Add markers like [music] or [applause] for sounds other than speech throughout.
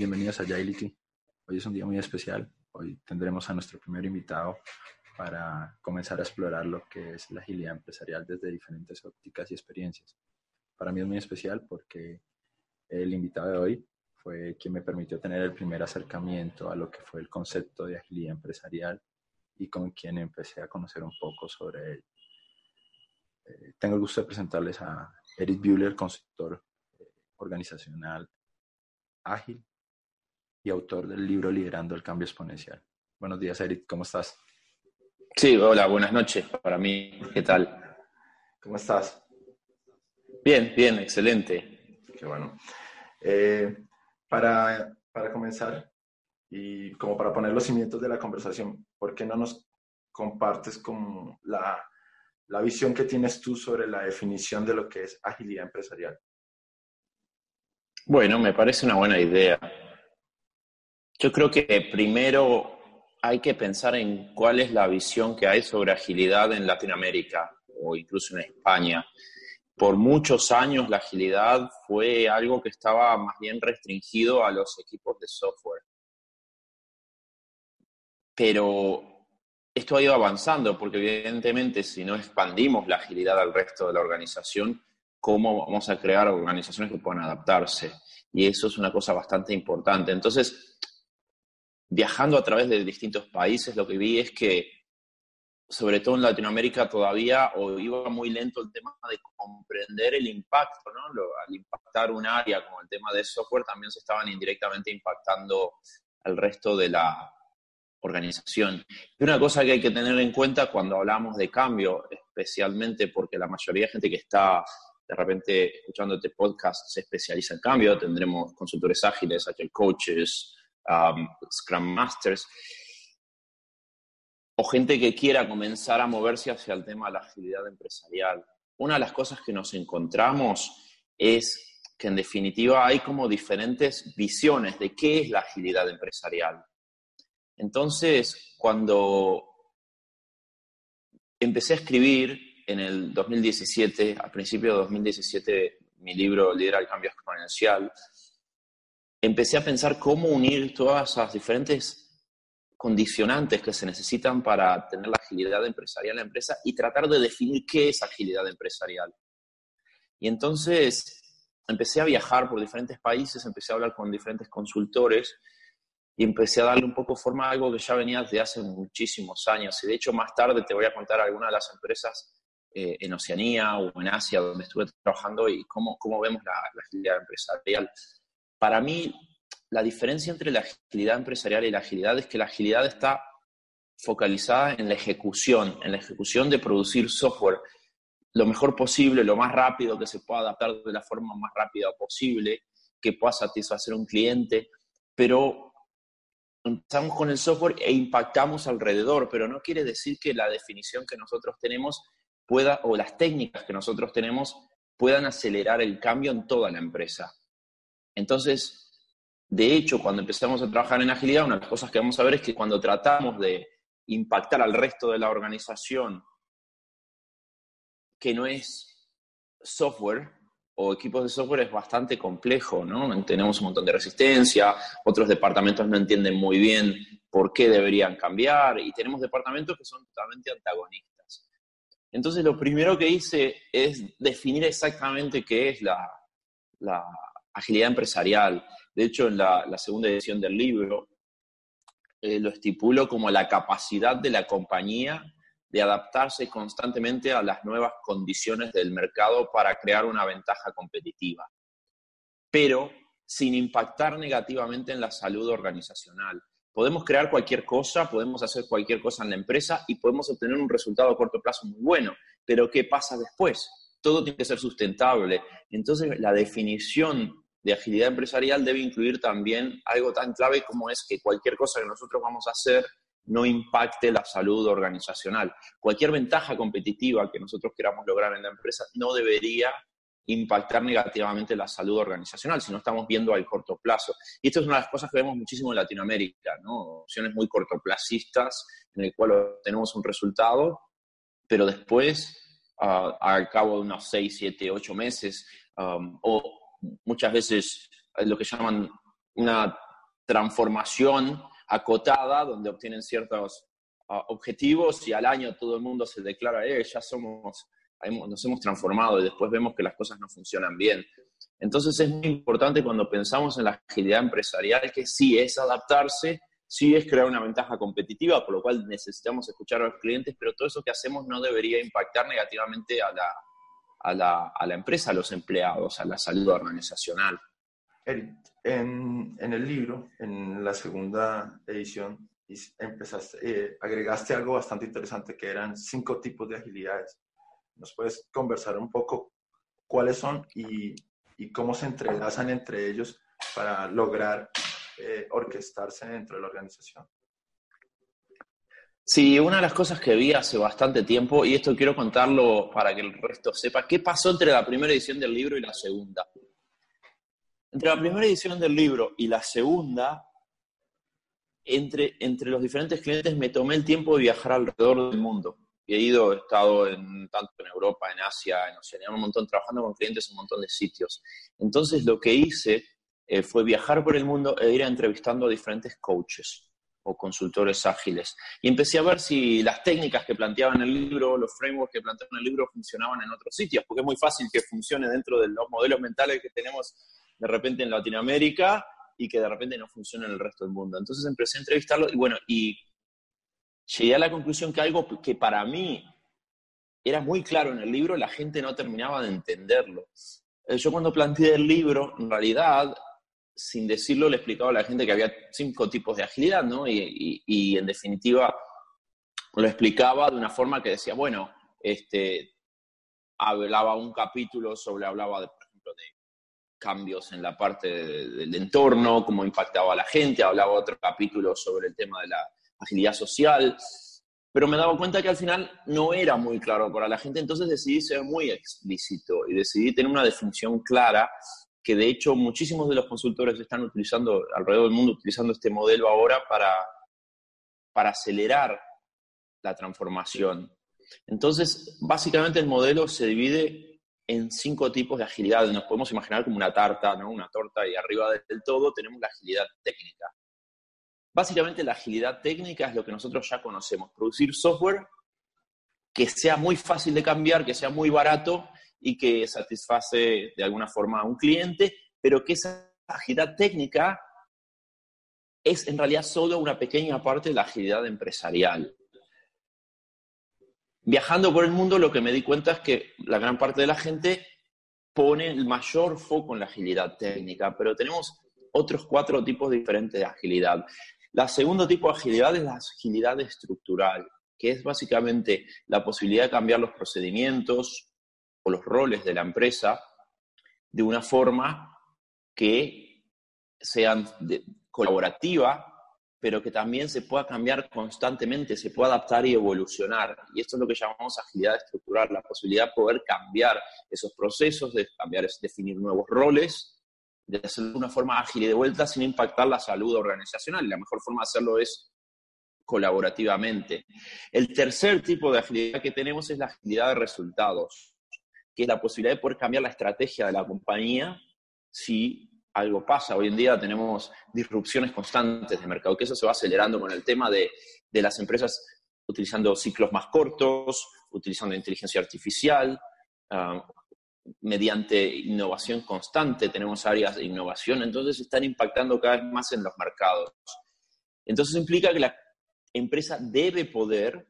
bienvenidos a Agility. Hoy es un día muy especial. Hoy tendremos a nuestro primer invitado para comenzar a explorar lo que es la agilidad empresarial desde diferentes ópticas y experiencias. Para mí es muy especial porque el invitado de hoy fue quien me permitió tener el primer acercamiento a lo que fue el concepto de agilidad empresarial y con quien empecé a conocer un poco sobre él. Eh, tengo el gusto de presentarles a Eric Buehler, consultor eh, organizacional ágil y autor del libro Liderando el Cambio Exponencial. Buenos días, Eric, ¿cómo estás? Sí, hola, buenas noches para mí. ¿Qué tal? ¿Cómo estás? Bien, bien, excelente. Qué bueno. Eh, para, para comenzar, y como para poner los cimientos de la conversación, ¿por qué no nos compartes como la, la visión que tienes tú sobre la definición de lo que es agilidad empresarial? Bueno, me parece una buena idea. Yo creo que primero hay que pensar en cuál es la visión que hay sobre agilidad en Latinoamérica o incluso en España. Por muchos años la agilidad fue algo que estaba más bien restringido a los equipos de software. Pero esto ha ido avanzando porque evidentemente si no expandimos la agilidad al resto de la organización, ¿cómo vamos a crear organizaciones que puedan adaptarse? Y eso es una cosa bastante importante. Entonces, viajando a través de distintos países, lo que vi es que, sobre todo en Latinoamérica, todavía o iba muy lento el tema de comprender el impacto, ¿no? al impactar un área como el tema de software, también se estaban indirectamente impactando al resto de la organización. Y una cosa que hay que tener en cuenta cuando hablamos de cambio, especialmente porque la mayoría de gente que está de repente escuchando este podcast se especializa en cambio, tendremos consultores ágiles, agile coaches, um, scrum masters, o gente que quiera comenzar a moverse hacia el tema de la agilidad empresarial. Una de las cosas que nos encontramos es que en definitiva hay como diferentes visiones de qué es la agilidad empresarial. Entonces, cuando empecé a escribir en el 2017, al principio de 2017, mi libro Lidera el Cambio Exponencial, empecé a pensar cómo unir todas esas diferentes condicionantes que se necesitan para tener la agilidad empresarial en la empresa y tratar de definir qué es agilidad empresarial. Y entonces empecé a viajar por diferentes países, empecé a hablar con diferentes consultores y empecé a darle un poco forma a algo que ya venía desde hace muchísimos años. Y de hecho más tarde te voy a contar algunas de las empresas eh, en Oceanía o en Asia, donde estuve trabajando, y cómo, cómo vemos la, agilidad empresarial. Para mí, la diferencia entre la agilidad empresarial y la agilidad es que la agilidad está focalizada en la ejecución, en la ejecución de producir software lo mejor posible, lo más rápido que se pueda adaptar de la forma más rápida posible, que pueda satisfacer a un cliente, pero empezamos con el software e impactamos alrededor, pero no quiere decir que la definición que nosotros tenemos pueda, o las técnicas que nosotros tenemos puedan acelerar el cambio en toda la empresa. Entonces, de hecho, cuando empezamos a trabajar en agilidad, una de las cosas que vamos a ver es que cuando tratamos de impactar al resto de la organización, que no es software o equipos de software, es bastante complejo, ¿no? Tenemos un montón de resistencia, otros departamentos no entienden muy bien por qué deberían cambiar y tenemos departamentos que son totalmente antagonistas. Entonces, lo primero que hice es definir exactamente qué es la, agilidad empresarial. De hecho, en la, segunda edición del libro eh, lo estipulo como la capacidad de la compañía de adaptarse constantemente a las nuevas condiciones del mercado para crear una ventaja competitiva, pero sin impactar negativamente en la salud organizacional. Podemos crear cualquier cosa, podemos hacer cualquier cosa en la empresa y podemos obtener un resultado a corto plazo muy bueno, pero ¿qué pasa después? Todo tiene que ser sustentable. Entonces, la definición de agilidad empresarial debe incluir también algo tan clave como es que cualquier cosa que nosotros vamos a hacer no impacte la salud organizacional. Cualquier ventaja competitiva que nosotros queramos lograr en la empresa no debería impactar negativamente la salud organizacional, si no estamos viendo al corto plazo. Y esto es una de las cosas que vemos muchísimo en Latinoamérica, ¿no? Opciones muy cortoplacistas en el cual tenemos un resultado, pero después, uh, al cabo de unos 6, 7, 8 meses, um, o muchas veces lo que llaman una transformación acotada donde obtienen ciertos ah, objetivos y al año todo el mundo se declara, eh, ya somos, nos hemos transformado y después vemos que las cosas no funcionan bien. Entonces es muy importante cuando pensamos en la agilidad empresarial que sí es adaptarse, sí es crear una ventaja competitiva, por lo cual necesitamos escuchar a los clientes, pero todo eso que hacemos no debería impactar negativamente a la, a la, a la empresa, a los empleados, a la salud organizacional. Eric, en, en, el libro, en la segunda edición, empezaste, eh, agregaste algo bastante interesante que eran cinco tipos de agilidades. ¿Nos puedes conversar un poco cuáles son y, y cómo se entrelazan entre ellos para lograr eh, orquestarse dentro de la organización? Sí, una de las cosas que vi hace bastante tiempo, y esto quiero contarlo para que el resto sepa, ¿qué pasó entre la primera edición del libro y la segunda? Entre la primera edición del libro y la segunda, entre, entre los diferentes clientes me tomé el tiempo de viajar alrededor del mundo. he ido, he estado en, tanto en Europa, en Asia, en Oceanía, un montón, trabajando con clientes en un montón de sitios. Entonces lo que hice eh, fue viajar por el mundo e ir entrevistando a diferentes coaches o consultores ágiles. Y empecé a ver si las técnicas que planteaban en el libro, los frameworks que planteaban en el libro funcionaban en otros sitios, porque es muy fácil que funcione dentro de los modelos mentales que tenemos de repente en Latinoamérica y que de repente no funciona en el resto del mundo. Entonces empecé a entrevistarlo y bueno, y llegué a la conclusión que algo que para mí era muy claro en el libro, la gente no terminaba de entenderlo. Eh, yo cuando planteé el libro, en realidad, sin decirlo, le explicaba a la gente que había cinco tipos de agilidad, ¿no? Y, en definitiva, lo explicaba de una forma que decía, bueno, este, hablaba un capítulo sobre, hablaba de cambios en la parte del entorno, cómo impactaba a la gente, hablaba otro capítulo sobre el tema de la agilidad social, pero me daba cuenta que al final no era muy claro para la gente, entonces decidí ser muy explícito y decidí tener una definición clara que de hecho muchísimos de los consultores están utilizando alrededor del mundo, utilizando este modelo ahora para, para acelerar la transformación. Entonces, básicamente el modelo se divide en cinco tipos de agilidad. Nos podemos imaginar como una tarta, ¿no? una torta, y arriba del todo tenemos la agilidad técnica. Básicamente la agilidad técnica es lo que nosotros ya conocemos, producir software que sea muy fácil de cambiar, que sea muy barato y que satisface de alguna forma a un cliente, pero que esa agilidad técnica es en realidad solo una pequeña parte de la agilidad empresarial. Viajando por el mundo, lo que me di cuenta es que la gran parte de la gente pone el mayor foco en la agilidad técnica, pero tenemos otros cuatro tipos diferentes de agilidad. La segundo tipo de agilidad es la agilidad estructural, que es básicamente la posibilidad de cambiar los procedimientos los roles de la empresa de una forma que sean colaborativa pero que también se pueda cambiar constantemente, se pueda adaptar y evolucionar. Y esto es lo que llamamos agilidad estructural, la posibilidad de poder cambiar esos procesos, de cambiar, definir nuevos roles, de hacerlo de una forma ágil y de vuelta sin impactar la salud organizacional. La mejor forma de hacerlo es colaborativamente. El tercer tipo de agilidad que tenemos es la agilidad de resultados, que es la posibilidad de poder cambiar la estrategia de la compañía si algo pasa. Hoy en día tenemos disrupciones constantes de mercado, que eso se va acelerando con el tema de, las empresas utilizando ciclos más cortos, utilizando inteligencia artificial, ah, mediante innovación constante, tenemos áreas de innovación, entonces están impactando cada vez más en los mercados. Entonces implica que la empresa debe poder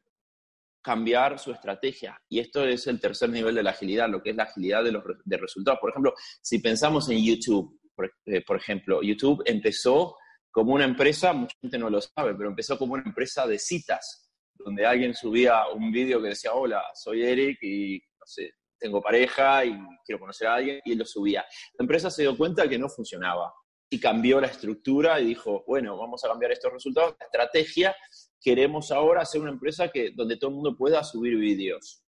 cambiar su estrategia. Y esto es el tercer nivel de la agilidad, lo que es la agilidad de los de resultados. Por ejemplo, si pensamos en YouTube, eh, por, ejemplo, YouTube empezó como una empresa, mucha gente no lo sabe, pero empezó como una empresa de citas, donde alguien subía un vídeo que decía, hola, soy Eric y, no sé, tengo pareja y quiero conocer a alguien, y él lo subía. La empresa se dio cuenta que no funcionaba y cambió la estructura y dijo, bueno, vamos a cambiar estos resultados, la estrategia, queremos ahora ser una empresa que, donde todo el mundo pueda subir vídeos.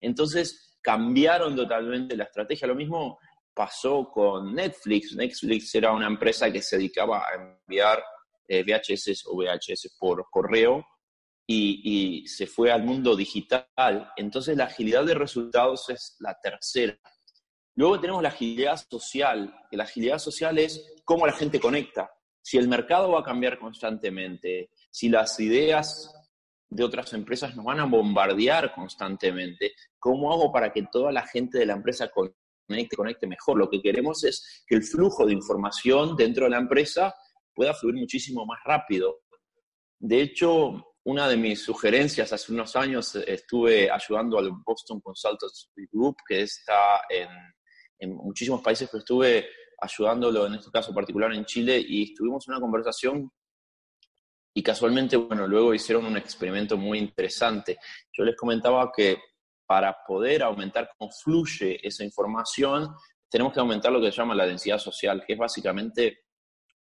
Entonces, cambiaron totalmente la estrategia. Lo mismo pasó con Netflix. Netflix era una empresa que se dedicaba a enviar eh, VHS o VHS por correo y, y, se fue al mundo digital. Entonces la agilidad de resultados es la tercera. Luego tenemos la agilidad social, que la agilidad social es cómo la gente conecta. Si el mercado va a cambiar constantemente, si las ideas de otras empresas nos van a bombardear constantemente, ¿cómo hago para que toda la gente de la empresa conecte, conecte mejor? Lo que queremos es que el flujo de información dentro de la empresa pueda fluir muchísimo más rápido. De hecho, una de mis sugerencias hace unos años estuve ayudando al Boston Consultants Group, que está en, en muchísimos países, pero estuve ayudándolo en este caso particular en Chile y estuvimos en una conversación y casualmente, bueno, luego hicieron un experimento muy interesante. Yo les comentaba que para poder aumentar cómo fluye esa información, tenemos que aumentar lo que se llama la densidad social, que es básicamente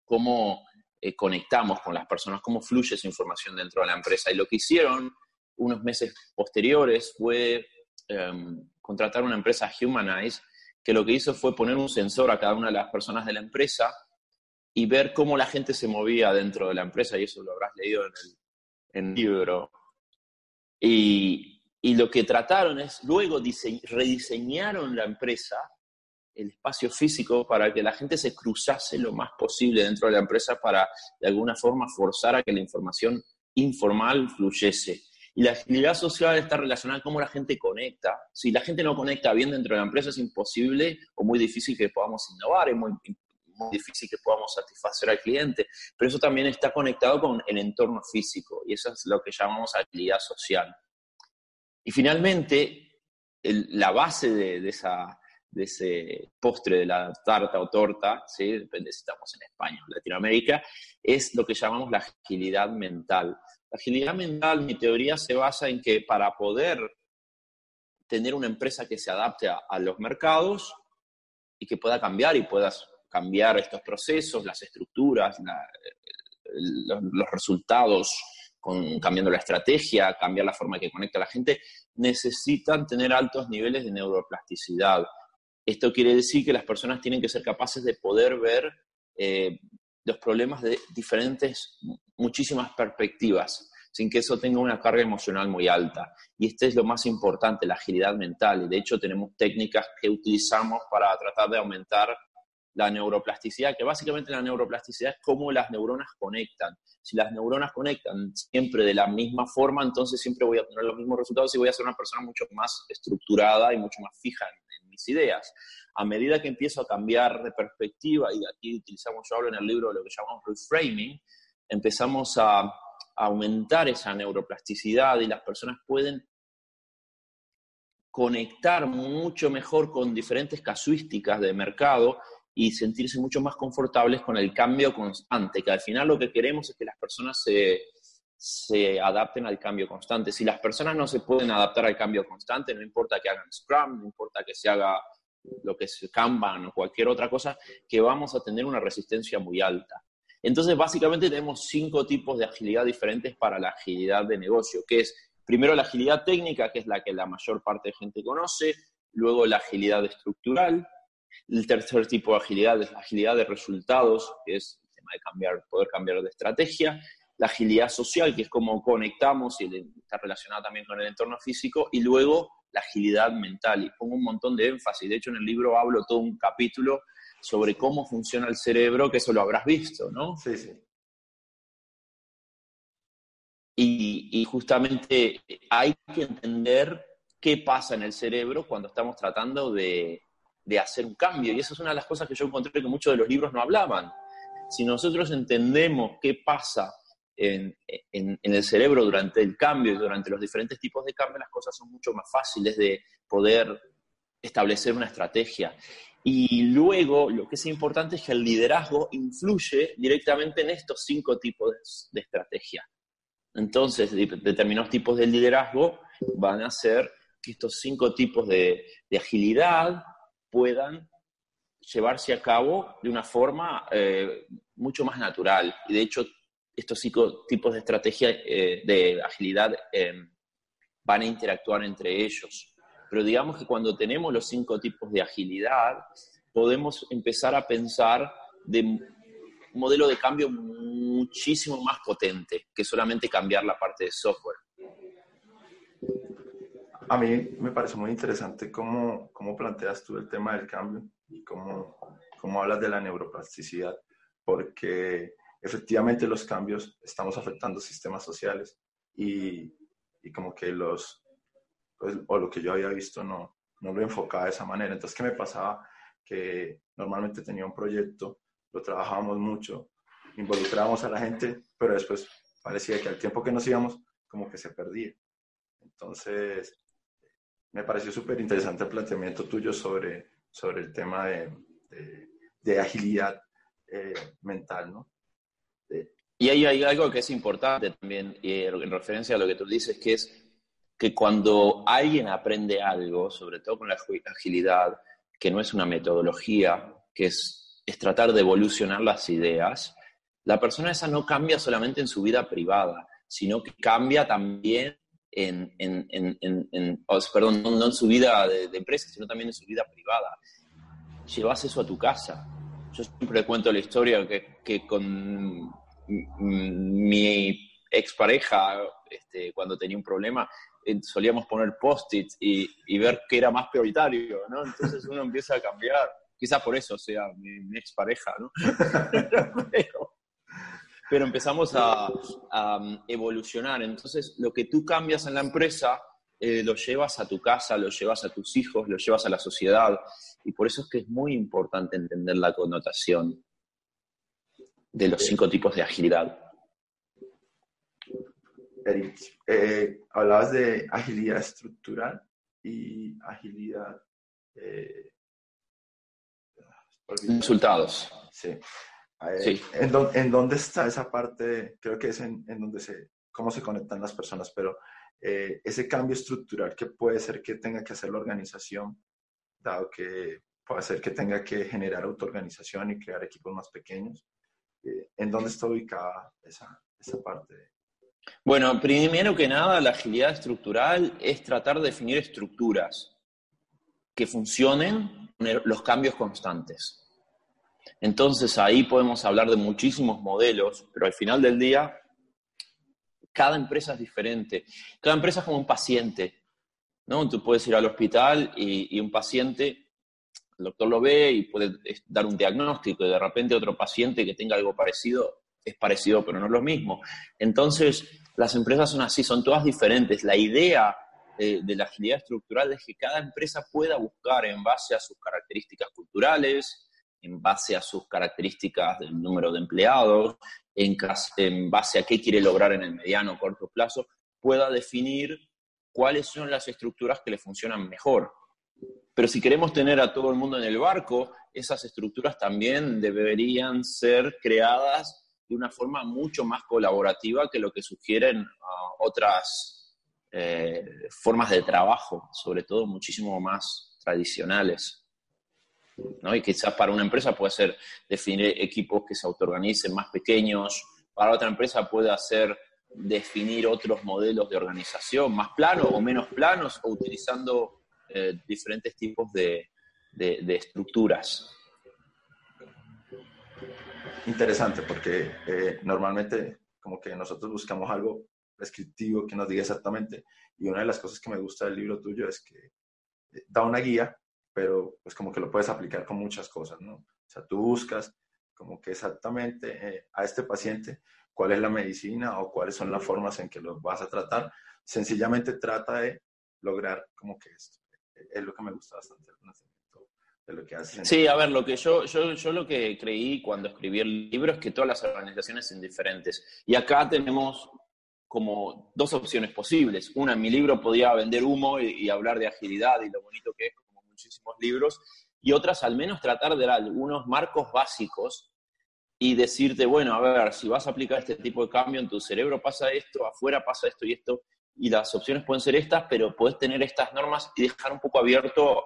cómo eh, conectamos con las personas, cómo fluye esa información dentro de la empresa. Y lo que hicieron unos meses posteriores fue em, contratar una empresa Humanize, que lo que hizo fue poner un sensor a cada una de las personas de la empresa y ver cómo la gente se movía dentro de la empresa, y eso lo habrás leído en el, libro. Y, lo que trataron es, luego rediseñaron la empresa, el espacio físico, para que la gente se cruzase lo más posible dentro de la empresa para, de alguna forma, forzar a que la información informal fluyese. Y la agilidad social está relacionada con cómo la gente conecta. Si la gente no conecta bien dentro de la empresa, es imposible o muy difícil que podamos innovar, es muy muy difícil que podamos satisfacer al cliente, pero eso también está conectado con el entorno físico y eso es lo que llamamos agilidad social. Y finalmente, la base de, esa, de ese postre de la tarta o torta, ¿sí? depende si estamos en España o Latinoamérica, es lo que llamamos la agilidad mental. La agilidad mental, mi teoría se basa en que para poder tener una empresa que se adapte a, a los mercados y que pueda cambiar y puedas cambiar estos procesos, las estructuras, los, resultados, con, cambiando la estrategia, cambiar la forma que conecta a la gente, necesitan tener altos niveles de neuroplasticidad. Esto quiere decir que las personas tienen que ser capaces de poder ver eh, los problemas de diferentes, muchísimas perspectivas, sin que eso tenga una carga emocional muy alta. Y este es lo más importante, la agilidad mental. Y de hecho tenemos técnicas que utilizamos para tratar de aumentar la neuroplasticidad, que básicamente la neuroplasticidad es cómo las neuronas conectan. Si las neuronas conectan siempre de la misma forma, entonces siempre voy a tener los mismos resultados y voy a ser una persona mucho más estructurada y mucho más fija en, mis ideas. A medida que empiezo a cambiar de perspectiva, y aquí utilizamos, yo hablo en el libro de lo que llamamos reframing, empezamos a aumentar esa neuroplasticidad y las personas pueden conectar mucho mejor con diferentes casuísticas de mercado y sentirse mucho más confortables con el cambio constante, que al final lo que queremos es que las personas se, se adapten al cambio constante. Si las personas no se pueden adaptar al cambio constante, no importa que hagan Scrum, no importa que se haga lo que es Kanban o cualquier otra cosa, que vamos a tener una resistencia muy alta. Entonces, básicamente tenemos cinco tipos de agilidad diferentes para la agilidad de negocio, que es primero la agilidad técnica, que es la que la mayor parte de gente conoce, luego la agilidad estructural, el tercer tipo de agilidad es la agilidad de resultados, que es el tema de cambiar, poder cambiar de estrategia. La agilidad social, que es cómo conectamos y está relacionada también con el entorno físico. Y luego la agilidad mental. Y pongo un montón de énfasis. De hecho, en el libro hablo todo un capítulo sobre cómo funciona el cerebro, que eso lo habrás visto, ¿no? Sí, sí. Y, y, justamente hay que entender qué pasa en el cerebro cuando estamos tratando de, de hacer un cambio. Y eso es una de las cosas que yo encontré que muchos de los libros no hablaban. Si nosotros entendemos qué pasa en, el cerebro durante el cambio y durante los diferentes tipos de cambio, las cosas son mucho más fáciles de poder establecer una estrategia. Y luego, lo que es importante es que el liderazgo influye directamente en estos cinco tipos de, estrategia. Entonces, determinados tipos de liderazgo van a ser que estos cinco tipos de, de agilidad, puedan llevarse a cabo de una forma eh, mucho más natural. Y de hecho, estos cinco tipos de estrategia eh, de agilidad eh, van a interactuar entre ellos. Pero digamos que cuando tenemos los cinco tipos de agilidad, podemos empezar a pensar de un modelo de cambio muchísimo más potente que solamente cambiar la parte de software. A mí me parece muy interesante cómo, cómo planteas tú el tema del cambio y cómo, cómo hablas de la neuroplasticidad, porque efectivamente los cambios estamos afectando sistemas sociales y, y como que los, pues, o lo que yo había visto no, no lo enfocaba de esa manera. Entonces, ¿qué me pasaba? Que normalmente tenía un proyecto, lo trabajábamos mucho, involucrábamos a la gente, pero después parecía que al tiempo que nos íbamos, como que se perdía. Entonces, me pareció súper interesante el planteamiento tuyo sobre, sobre el tema de, de, agilidad eh, mental, ¿no? y ahí hay algo que es importante también, en referencia a lo que tú dices, que es que cuando alguien aprende algo, sobre todo con la agilidad, que no es una metodología, que es, es tratar de evolucionar las ideas, la persona esa no cambia solamente en su vida privada, sino que cambia también en, en, en, en perdón, no, en su vida de, empresa, sino también en su vida privada. Llevas eso a tu casa. Yo siempre cuento la historia que, que con mi expareja, este, cuando tenía un problema, solíamos poner post-its y, ver qué era más prioritario, ¿no? Entonces uno empieza a cambiar. Quizás por eso sea mi, mi expareja, ¿no? [laughs] pero, empezamos a, um, evolucionar. Entonces, lo que tú cambias en la empresa, eh, lo llevas a tu casa, lo llevas a tus hijos, lo llevas a la sociedad. Y por eso es que es muy importante entender la connotación de los cinco tipos de agilidad. Eric, eh, hablabas de agilidad estructural y agilidad... Eh, Resultados. Sí. Eh, ¿en, dónde está esa parte? Creo que es en, donde se, cómo se conectan las personas, pero ese cambio estructural que puede ser que tenga que hacer la organización, dado que puede ser que tenga que generar autoorganización y crear equipos más pequeños. ¿En dónde está ubicada esa, esa parte? Bueno, primero que nada, la agilidad estructural es tratar de definir estructuras que funcionen los cambios constantes. Entonces ahí podemos hablar de muchísimos modelos, pero al final del día, cada empresa es diferente. Cada empresa es como un paciente, ¿no? Tú puedes ir al hospital y, un paciente, el doctor lo ve y puede dar un diagnóstico y de repente otro paciente que tenga algo parecido es parecido, pero no es lo mismo. Entonces, las empresas son así, son todas diferentes. La idea eh, de la agilidad estructural es que cada empresa pueda buscar en base a sus características culturales, en base a sus características del número de empleados, en, en base a qué quiere lograr en el mediano o corto plazo, pueda definir cuáles son las estructuras que le funcionan mejor. Pero si queremos tener a todo el mundo en el barco, esas estructuras también deberían ser creadas de una forma mucho más colaborativa que lo que sugieren ah, otras eh, formas de trabajo, sobre todo muchísimo más tradicionales. ¿No? Y quizás para una empresa puede ser definir equipos que se autoorganicen más pequeños, para otra empresa puede hacer definir otros modelos de organización, más planos o menos planos, o utilizando eh, diferentes tipos de, de estructuras interesante porque eh, normalmente como que nosotros buscamos algo prescriptivo que nos diga exactamente y una de las cosas que me gusta del libro tuyo es que eh, da una guía, pero pues como que lo puedes aplicar con muchas cosas, ¿no? O sea, tú buscas como que exactamente eh, a este paciente cuál es la medicina o cuáles son las formas en que lo vas a tratar. Sencillamente trata de lograr como que esto. Es lo que me gusta bastante lo que Sí, a ver, lo que yo, yo, yo lo que creí cuando escribí el libro es que todas las organizaciones son diferentes. Y acá tenemos como dos opciones posibles. Una, en mi libro podía vender humo y, hablar de agilidad y lo bonito que es, muchísimos libros. Y otras, al menos tratar de dar algunos marcos básicos y decirte, bueno, a ver, si vas a aplicar este tipo de cambio en tu cerebro pasa esto, afuera pasa esto y esto, y las opciones pueden ser estas, pero puedes tener estas normas y dejar un poco abierto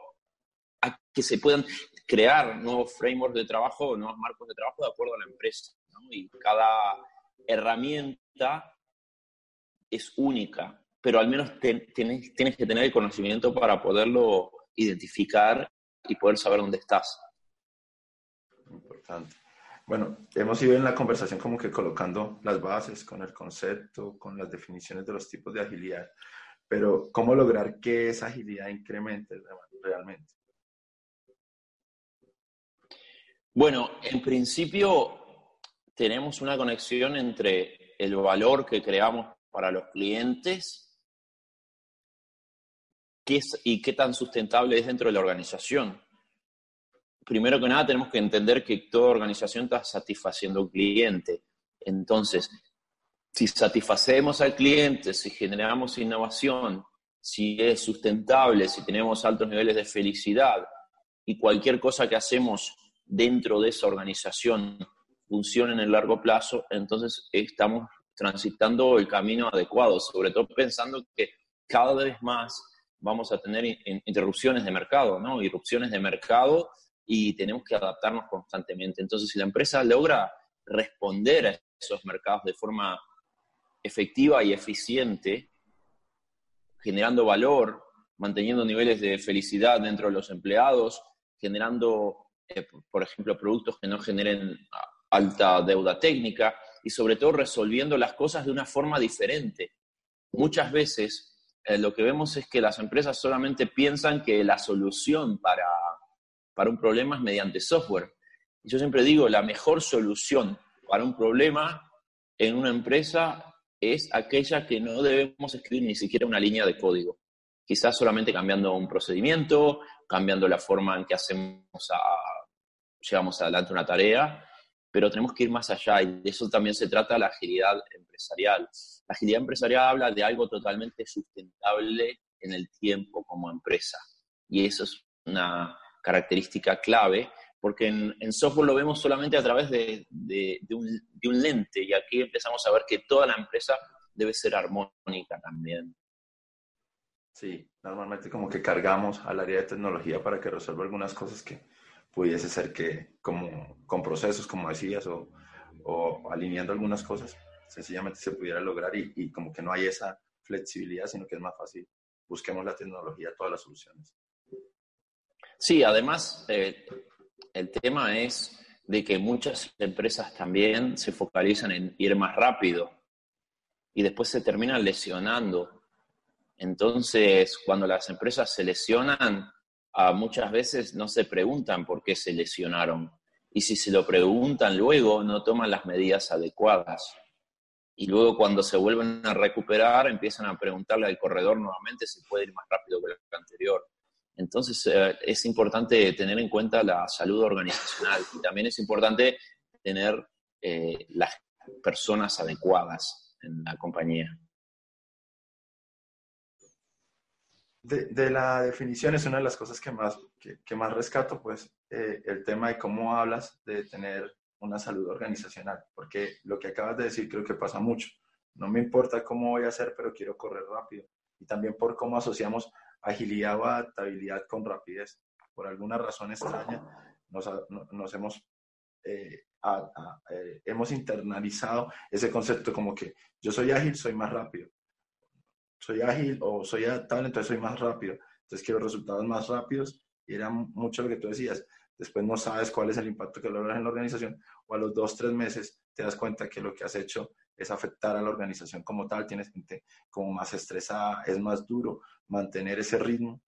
a que se puedan crear nuevos frameworks de trabajo, nuevos marcos de trabajo de acuerdo a la empresa. Y cada herramienta es única, pero al menos tienes, tienes que tener el conocimiento para poderlo identificar y poder saber dónde estás. Importante. Bueno, hemos ido en la conversación como que colocando las bases con el concepto, con las definiciones de los tipos de agilidad, pero ¿cómo lograr que esa agilidad incremente realmente? Bueno, en principio tenemos una conexión entre el valor que creamos para los clientes y qué tan sustentable es dentro de la organización. Primero que nada, tenemos que entender que toda organización está satisfaciendo a un cliente. Entonces, si satisfacemos al cliente, si generamos innovación, si es sustentable, si tenemos altos niveles de felicidad y cualquier cosa que hacemos dentro de esa organización funciona en el largo plazo, entonces estamos transitando el camino adecuado, sobre todo pensando que cada vez más vamos a tener interrupciones de mercado, ¿no? Irrupciones de mercado y tenemos que adaptarnos constantemente. Entonces, si la empresa logra responder a esos mercados de forma efectiva y eficiente, generando valor, manteniendo niveles de felicidad dentro de los empleados, generando, eh, por ejemplo, productos que no generen alta deuda técnica y sobre todo resolviendo las cosas de una forma diferente. Muchas veces eh, lo que vemos es que las empresas solamente piensan que la solución para, para un problema es mediante software. Y yo siempre digo, la mejor solución para un problema en una empresa es aquella que no debemos escribir ni siquiera una línea de código. Quizás solamente cambiando un procedimiento, cambiando la forma en que hacemos a, llevamos adelante una tarea, pero tenemos que ir más allá y de eso también se trata la agilidad empresarial. La agilidad empresarial habla de algo totalmente sustentable en el tiempo como empresa y eso es una característica clave porque en, software lo vemos solamente a través de, un, lente y aquí empezamos a ver que toda la empresa debe ser armónica también. Sí, normalmente como que cargamos al área de tecnología para que resuelva algunas cosas que, pudiese ser que como con procesos, como decías, o, alineando algunas cosas, sencillamente se pudiera lograr y, y, como que no hay esa flexibilidad, sino que es más fácil. Busquemos la tecnología, todas las soluciones. Sí, además, eh, el tema es de que muchas empresas también se focalizan en ir más rápido y después se terminan lesionando. Entonces, cuando las empresas se lesionan, muchas veces no se preguntan por qué se lesionaron. Y si se lo preguntan luego, no toman las medidas adecuadas. Y luego cuando se vuelven a recuperar, empiezan a preguntarle al corredor nuevamente si puede ir más rápido que el anterior. Entonces eh, es importante tener en cuenta la salud organizacional y también es importante tener eh, las personas adecuadas en la compañía. De, la definición es una de las cosas que más, que, más rescato, pues eh, el tema de cómo hablas de tener una salud organizacional, porque lo que acabas de decir creo que pasa mucho. No me importa cómo voy a hacer, pero quiero correr rápido. Y también por cómo asociamos agilidad o adaptabilidad con rapidez. Por alguna razón extraña, nos, hemos, eh, eh, hemos internalizado ese concepto como que yo soy ágil, soy más rápido soy ágil o soy adaptable, entonces soy más rápido. Entonces quiero resultados más rápidos y era mucho lo que tú decías. Después no sabes cuál es el impacto que logras en la organización o a los dos, tres meses te das cuenta que lo que has hecho es afectar a la organización como tal. Tienes gente como más estresada, es más duro mantener ese ritmo.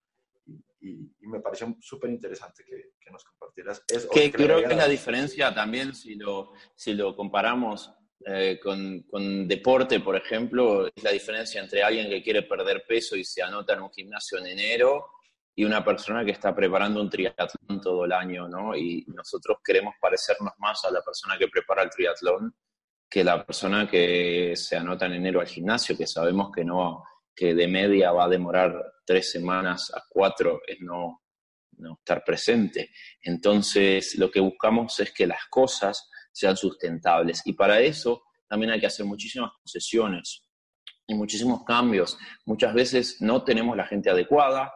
Y, me pareció súper interesante que, nos compartieras eso. Que, creo que es la diferencia también si lo, si lo comparamos eh, con, deporte, por ejemplo, es la diferencia entre alguien que quiere perder peso y se anota en un gimnasio en enero y una persona que está preparando un triatlón todo el año, ¿no? Y nosotros queremos parecernos más a la persona que prepara el triatlón que la persona que se anota en enero al gimnasio, que sabemos que no, que de media va a demorar tres semanas a cuatro es no, no estar presente. Entonces, lo que buscamos es que las cosas sean sustentables. Y para eso también hay que hacer muchísimas concesiones y muchísimos cambios. Muchas veces no tenemos la gente adecuada,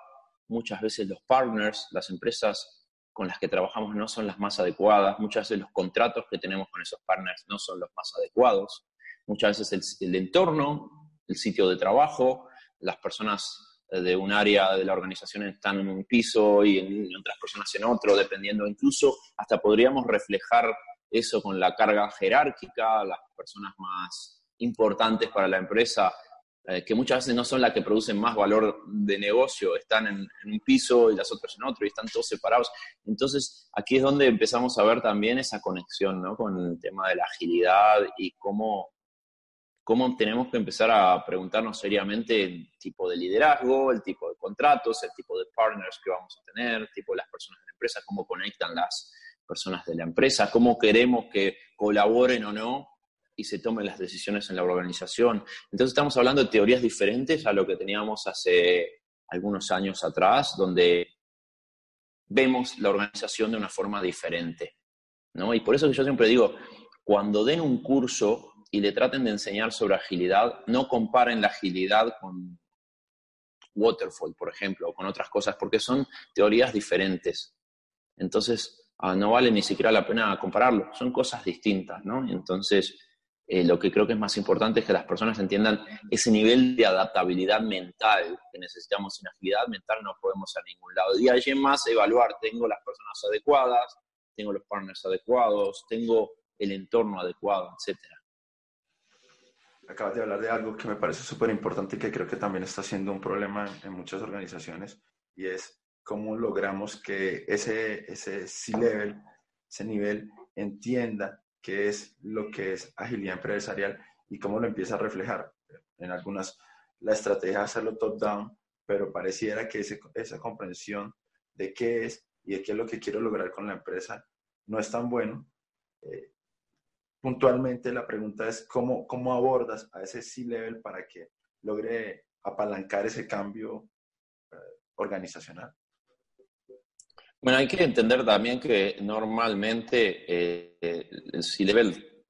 muchas veces los partners, las empresas con las que trabajamos no son las más adecuadas, muchas veces los contratos que tenemos con esos partners no son los más adecuados, muchas veces el, entorno, el sitio de trabajo, las personas de un área de la organización están en un piso y, y otras personas en otro, dependiendo, incluso hasta podríamos reflejar eso con la carga jerárquica, las personas más importantes para la empresa eh, que muchas veces no son las que producen más valor de negocio, están en, un piso y las otras en otro y están todos separados. Entonces, aquí es donde empezamos a ver también esa conexión ¿no? con el tema de la agilidad y cómo, cómo tenemos que empezar a preguntarnos seriamente el tipo de liderazgo, el tipo de contratos, el tipo de partners que vamos a tener, el tipo de las personas de la empresa, cómo conectan las personas de la empresa, cómo queremos que colaboren o no y se tomen las decisiones en la organización. Entonces estamos hablando de teorías diferentes a lo que teníamos hace algunos años atrás, donde vemos la organización de una forma diferente. ¿no? Y por eso yo siempre digo, cuando den un curso y le traten de enseñar sobre agilidad, no comparen la agilidad con Waterfall, por ejemplo, o con otras cosas, porque son teorías diferentes. Entonces, ah, no vale ni siquiera la pena compararlo, son cosas distintas, ¿no? Entonces, eh, lo que creo que es más importante es que las personas entiendan ese nivel de adaptabilidad mental que necesitamos. Sin agilidad mental no podemos ir a ningún lado. Y allí más evaluar, tengo las personas adecuadas, tengo los partners adecuados, tengo el entorno adecuado, etcétera. Acabas de hablar de algo que me parece súper importante y que creo que también está siendo un problema en muchas organizaciones y es cómo logramos que ese, ese C-level, ese nivel, entienda qué es lo que es agilidad empresarial y cómo lo empieza a reflejar. En algunas, la estrategia es hacerlo top-down, pero pareciera que esa comprensión de qué es y de qué es lo que quiero lograr con la empresa no es tan bueno. Eh, puntualmente la pregunta es cómo, cómo abordas a ese C-level para que logre apalancar ese cambio eh, organizacional. Bueno, hay que entender también que normalmente eh, el C-Level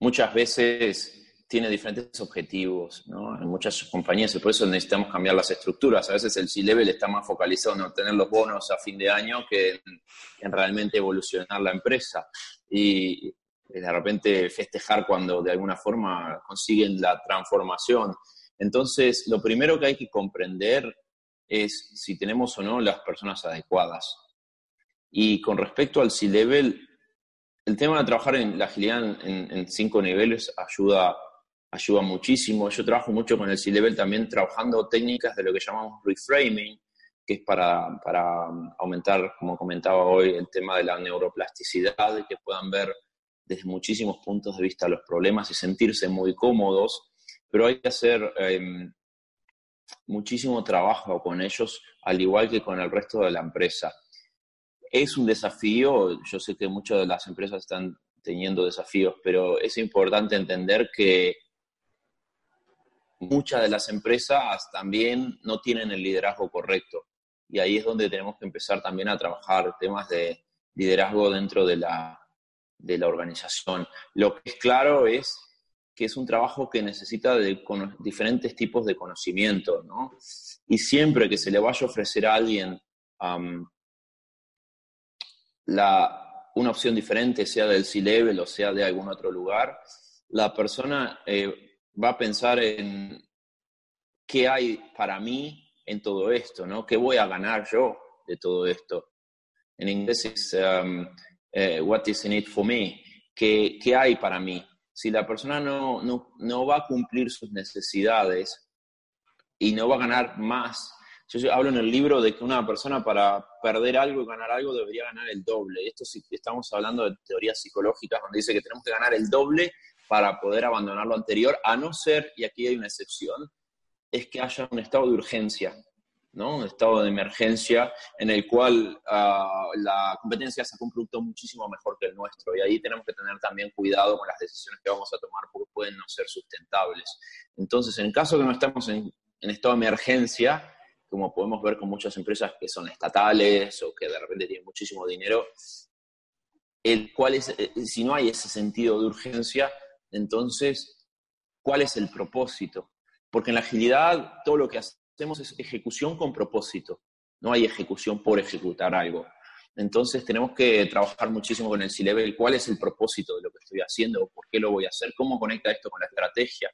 muchas veces tiene diferentes objetivos, ¿no? En muchas compañías y por eso necesitamos cambiar las estructuras. A veces el C-Level está más focalizado en obtener los bonos a fin de año que en, realmente evolucionar la empresa. Y de repente festejar cuando de alguna forma consiguen la transformación. Entonces, lo primero que hay que comprender es si tenemos o no las personas adecuadas. Y con respecto al C-Level, el tema de trabajar en la agilidad en, cinco niveles ayuda, ayuda muchísimo. Yo trabajo mucho con el C-Level también trabajando técnicas de lo que llamamos reframing, que es para, para aumentar, como comentaba hoy, el tema de la neuroplasticidad, que puedan ver desde muchísimos puntos de vista los problemas y sentirse muy cómodos, pero hay que hacer em, muchísimo trabajo con ellos, al igual que con el resto de la empresa. Es un desafío, yo sé que muchas de las empresas están teniendo desafíos, pero es importante entender que muchas de las empresas también no tienen el liderazgo correcto. Y ahí es donde tenemos que empezar también a trabajar temas de liderazgo dentro de la, de la organización. Lo que es claro es que es un trabajo que necesita de diferentes tipos de conocimiento, ¿no? Y siempre que se le vaya a ofrecer a alguien la, una opción diferente, sea del C-Level o sea de algún otro lugar, la persona eh, va a pensar en qué hay para mí en todo esto, ¿no? ¿Qué voy a ganar yo de todo esto? En inglés es eh, What is in it for me? ¿Qué, ¿Qué hay para mí? Si la persona no, no, no, va a cumplir sus necesidades y no va a ganar más, yo hablo en el libro de que una persona para perder algo y ganar algo debería ganar el doble. Esto sí, estamos hablando de teorías psicológicas donde dice que tenemos que ganar el doble para poder abandonar lo anterior, a no ser, y aquí hay una excepción, es que haya un estado de urgencia. Un estado de emergencia en el cual ah, la competencia saca un producto muchísimo mejor que el nuestro. Y ahí tenemos que tener también cuidado con las decisiones que vamos a tomar porque pueden no ser sustentables. Entonces, en caso que no estamos en, estado de emergencia, como podemos ver con muchas empresas que son estatales o que de repente tienen muchísimo dinero, el cuál es, eh, si no hay ese sentido de urgencia, entonces, ¿cuál es el propósito? Porque en la agilidad todo lo que hacemos ejecución con propósito, no hay ejecución por ejecutar algo. Entonces tenemos que trabajar muchísimo con el C-Level, cuál es el propósito de lo que estoy haciendo, por qué lo voy a hacer, cómo conecta esto con la estrategia,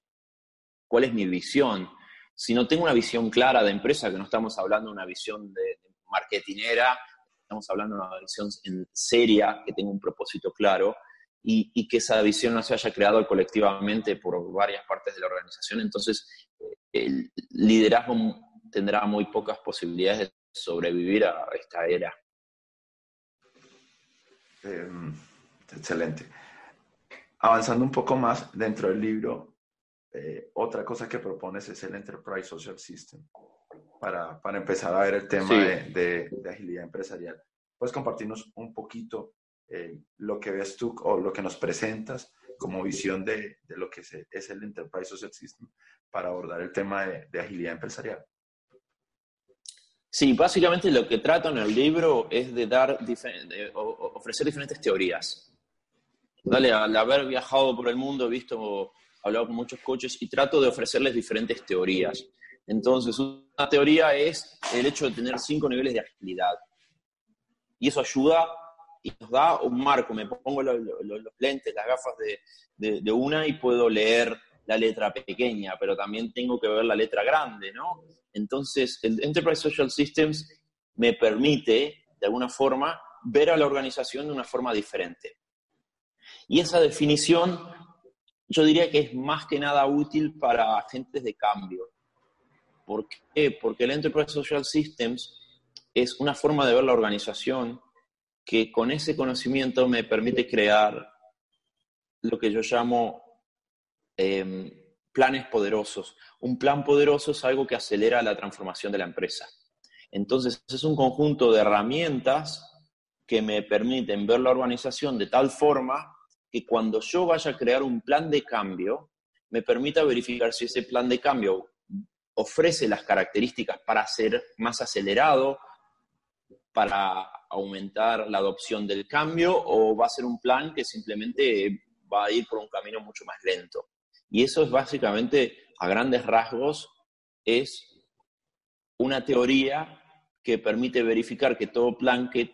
cuál es mi visión. Si no tengo una visión clara de empresa, que no estamos hablando de una visión de, marketinera, estamos hablando de una visión en seria, que tenga un propósito claro, y, y, que esa visión no se haya creado colectivamente por varias partes de la organización, entonces el liderazgo tendrá muy pocas posibilidades de sobrevivir a esta era. Em, excelente. Avanzando un poco más dentro del libro, eh, otra cosa que propones es el Enterprise Social System, para, para empezar a ver el tema de, de, agilidad empresarial. ¿Puedes compartirnos un poquito eh, lo que ves tú o lo que nos presentas como visión de, de lo que es el Enterprise Social System para abordar el tema de, agilidad empresarial? Sí, básicamente lo que trato en el libro es de dar ofrecer diferentes teorías. Dale, al haber viajado por el mundo, he visto, hablado con muchos coaches y trato de ofrecerles diferentes teorías. Entonces, una teoría es el hecho de tener cinco niveles de agilidad. Y eso ayuda y nos da un marco. Me pongo los, lentes, las gafas de, de, una y puedo leer la letra pequeña, pero también tengo que ver la letra grande, ¿no? Entonces, el Enterprise Social Systems me permite, de alguna forma, ver a la organización de una forma diferente. Y esa definición, yo diría que es más que nada útil para agentes de cambio. ¿Por qué? Porque el Enterprise Social Systems es una forma de ver la organización que con ese conocimiento me permite crear lo que yo llamo Em, planes poderosos. Un plan poderoso es algo que acelera la transformación de la empresa. Entonces, es un conjunto de herramientas que me permiten ver la organización de tal forma que cuando yo vaya a crear un plan de cambio, me permita verificar si ese plan de cambio ofrece las características para ser más acelerado, para aumentar la adopción del cambio, o va a ser un plan que simplemente va a ir por un camino mucho más lento. Y eso es básicamente, a grandes rasgos, es una teoría que permite verificar que todo plan que,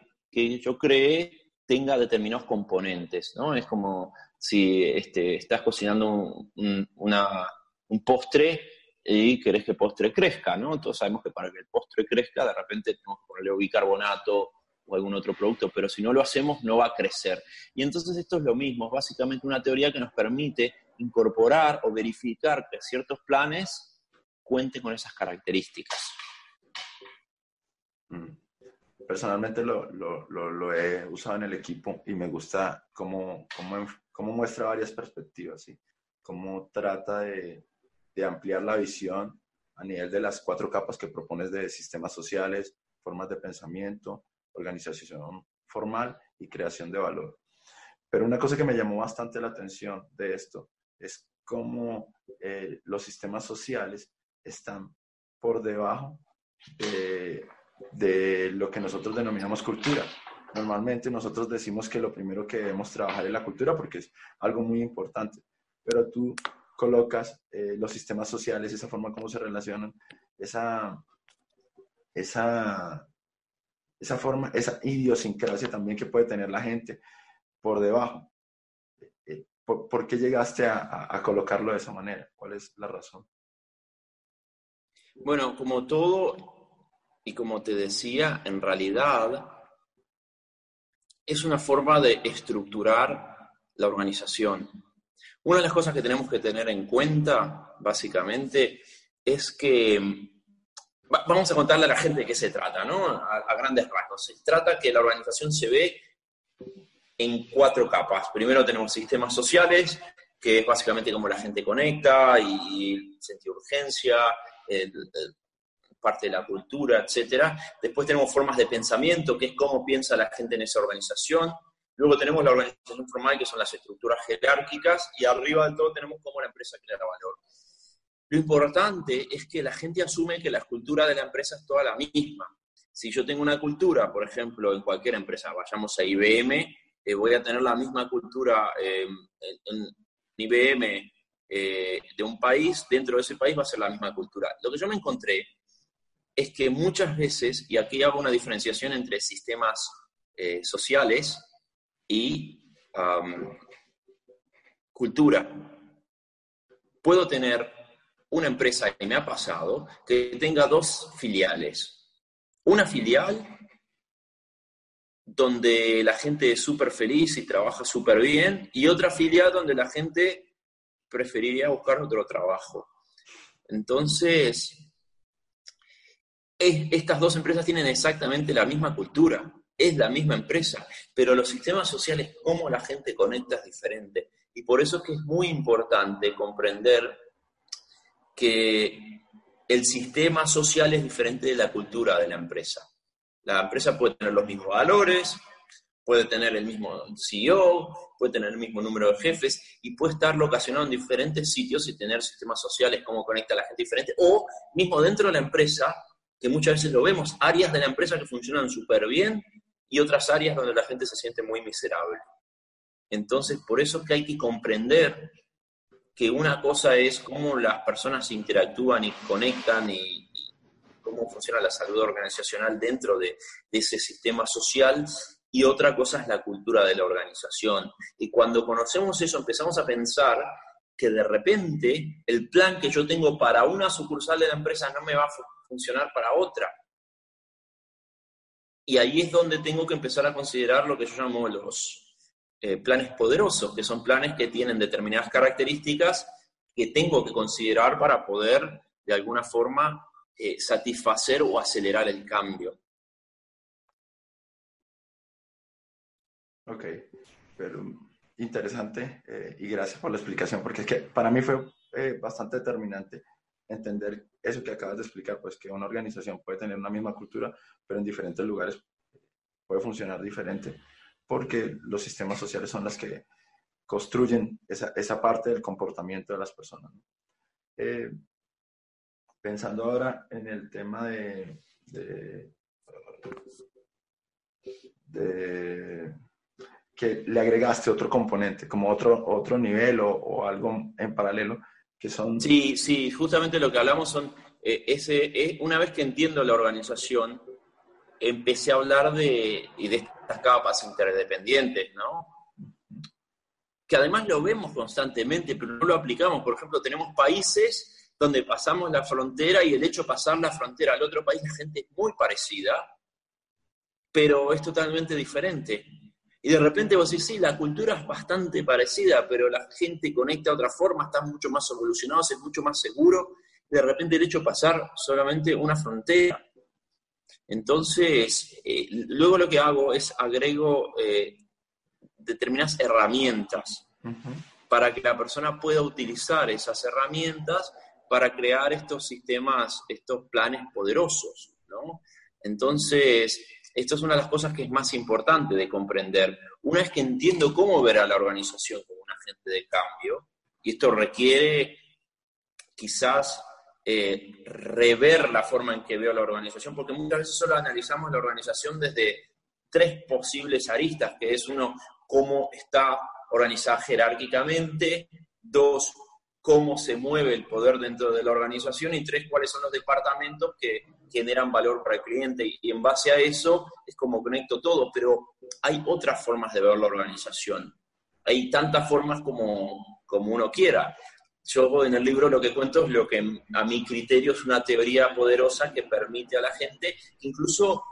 yo cree tenga determinados componentes, ¿no? Es como si este, estás cocinando un, un postre y querés que el postre crezca, ¿no? Todos sabemos que para que el postre crezca, de repente tenemos que ponerle bicarbonato o algún otro producto, pero si no lo hacemos no va a crecer. Y entonces esto es lo mismo, es básicamente una teoría que nos permite incorporar o verificar que ciertos planes cuenten con esas características. Mm. Personalmente lo, lo, lo, he usado en el equipo y me gusta cómo, cómo, cómo muestra varias perspectivas, ¿sí? cómo trata de, de ampliar la visión a nivel de las cuatro capas que propones de sistemas sociales, formas de pensamiento, organización formal y creación de valor. Pero una cosa que me llamó bastante la atención de esto es cómo eh, los sistemas sociales están por debajo de, de, lo que nosotros denominamos cultura. Normalmente nosotros decimos que lo primero que debemos trabajar es la cultura porque es algo muy importante, pero tú colocas eh, los sistemas sociales, esa forma como se relacionan, esa, esa, esa forma, esa idiosincrasia también que puede tener la gente por debajo. ¿Por, qué llegaste a, colocarlo de esa manera? ¿Cuál es la razón? Bueno, como todo, y como te decía, en realidad es una forma de estructurar la organización. Una de las cosas que tenemos que tener en cuenta, básicamente, es que vamos a contarle a la gente de qué se trata, ¿no? A, grandes rasgos. Se trata que la organización se ve en cuatro capas. Primero tenemos sistemas sociales, que es básicamente cómo la gente conecta y, sentido de urgencia, parte de la cultura, etc. Después tenemos formas de pensamiento, que es cómo piensa la gente en esa organización. Luego tenemos la organización formal, que son las estructuras jerárquicas, y arriba de todo tenemos cómo la empresa crea valor. Lo importante es que la gente asume que la cultura de la empresa es toda la misma. Si yo tengo una cultura, por ejemplo, en cualquier empresa, vayamos a IBM, eh, voy a tener la misma cultura eh, en, IBM eh, de un país, dentro de ese país va a ser la misma cultura. Lo que yo me encontré es que muchas veces, y aquí hago una diferenciación entre sistemas sociales y cultura, puedo tener una empresa, y me ha pasado, que tenga dos filiales. Una filial donde la gente es súper feliz y trabaja súper bien, y otra filial donde la gente preferiría buscar otro trabajo. Entonces, estas dos empresas tienen exactamente la misma cultura, es la misma empresa, pero los sistemas sociales, cómo la gente conecta es diferente. Y por eso es que es muy importante comprender que el sistema social es diferente de la cultura de la empresa. La empresa puede tener los mismos valores, puede tener el mismo CEO, puede tener el mismo número de jefes y puede estar locacionado en diferentes sitios y tener sistemas sociales, cómo conecta a la gente diferente, o mismo dentro de la empresa, que muchas veces lo vemos, áreas de la empresa que funcionan súper bien y otras áreas donde la gente se siente muy miserable. Entonces, por eso es que hay que comprender que una cosa es cómo las personas interactúan y conectan y, cómo funciona la salud organizacional dentro de, ese sistema social y otra cosa es la cultura de la organización. Y cuando conocemos eso empezamos a pensar que de repente el plan que yo tengo para una sucursal de la empresa no me va a funcionar para otra. Y ahí es donde tengo que empezar a considerar lo que yo llamo los eh, planes poderosos, que son planes que tienen determinadas características que tengo que considerar para poder, de alguna forma, eh, satisfacer o acelerar el cambio. Ok, pero interesante eh, y gracias por la explicación, porque es que para mí fue bastante determinante entender eso que acabas de explicar, pues que una organización puede tener una misma cultura, pero en diferentes lugares puede funcionar diferente, porque los sistemas sociales son los que construyen esa, esa parte del comportamiento de las personas pensando ahora en el tema de, que le agregaste otro componente, como otro, otro nivel o, algo en paralelo, Sí, sí, justamente lo que hablamos son, eh, ese, eh, una vez que entiendo la organización, empecé a hablar de, de estas capas interdependientes, ¿no? Que además lo vemos constantemente, pero no lo aplicamos. Por ejemplo, tenemos países donde pasamos la frontera y el hecho de pasar la frontera al otro país, la gente es muy parecida, pero es totalmente diferente. Y de repente vos decís, sí, la cultura es bastante parecida, pero la gente conecta de otra forma, está mucho más evolucionado, es mucho más seguro. de repente el hecho de pasar solamente una frontera. Entonces, eh, luego lo que hago es agrego eh, determinadas herramientas para que la persona pueda utilizar esas herramientas para crear estos sistemas, estos planes poderosos, ¿no? Entonces, esto es una de las cosas que es más importante de comprender. Una vez que entiendo cómo ver a la organización como un agente de cambio, y esto requiere quizás eh, rever la forma en que veo la organización, porque muchas veces solo analizamos la organización desde tres posibles aristas, que es uno, cómo está organizada jerárquicamente, dos, cómo se mueve el poder dentro de la organización y tres, cuáles son los departamentos que generan valor para el cliente. Y en base a eso es como conecto todo, pero hay otras formas de ver la organización. Hay tantas formas como, como uno quiera. Yo en el libro lo que cuento es lo que a mi criterio es una teoría poderosa que permite a la gente incluso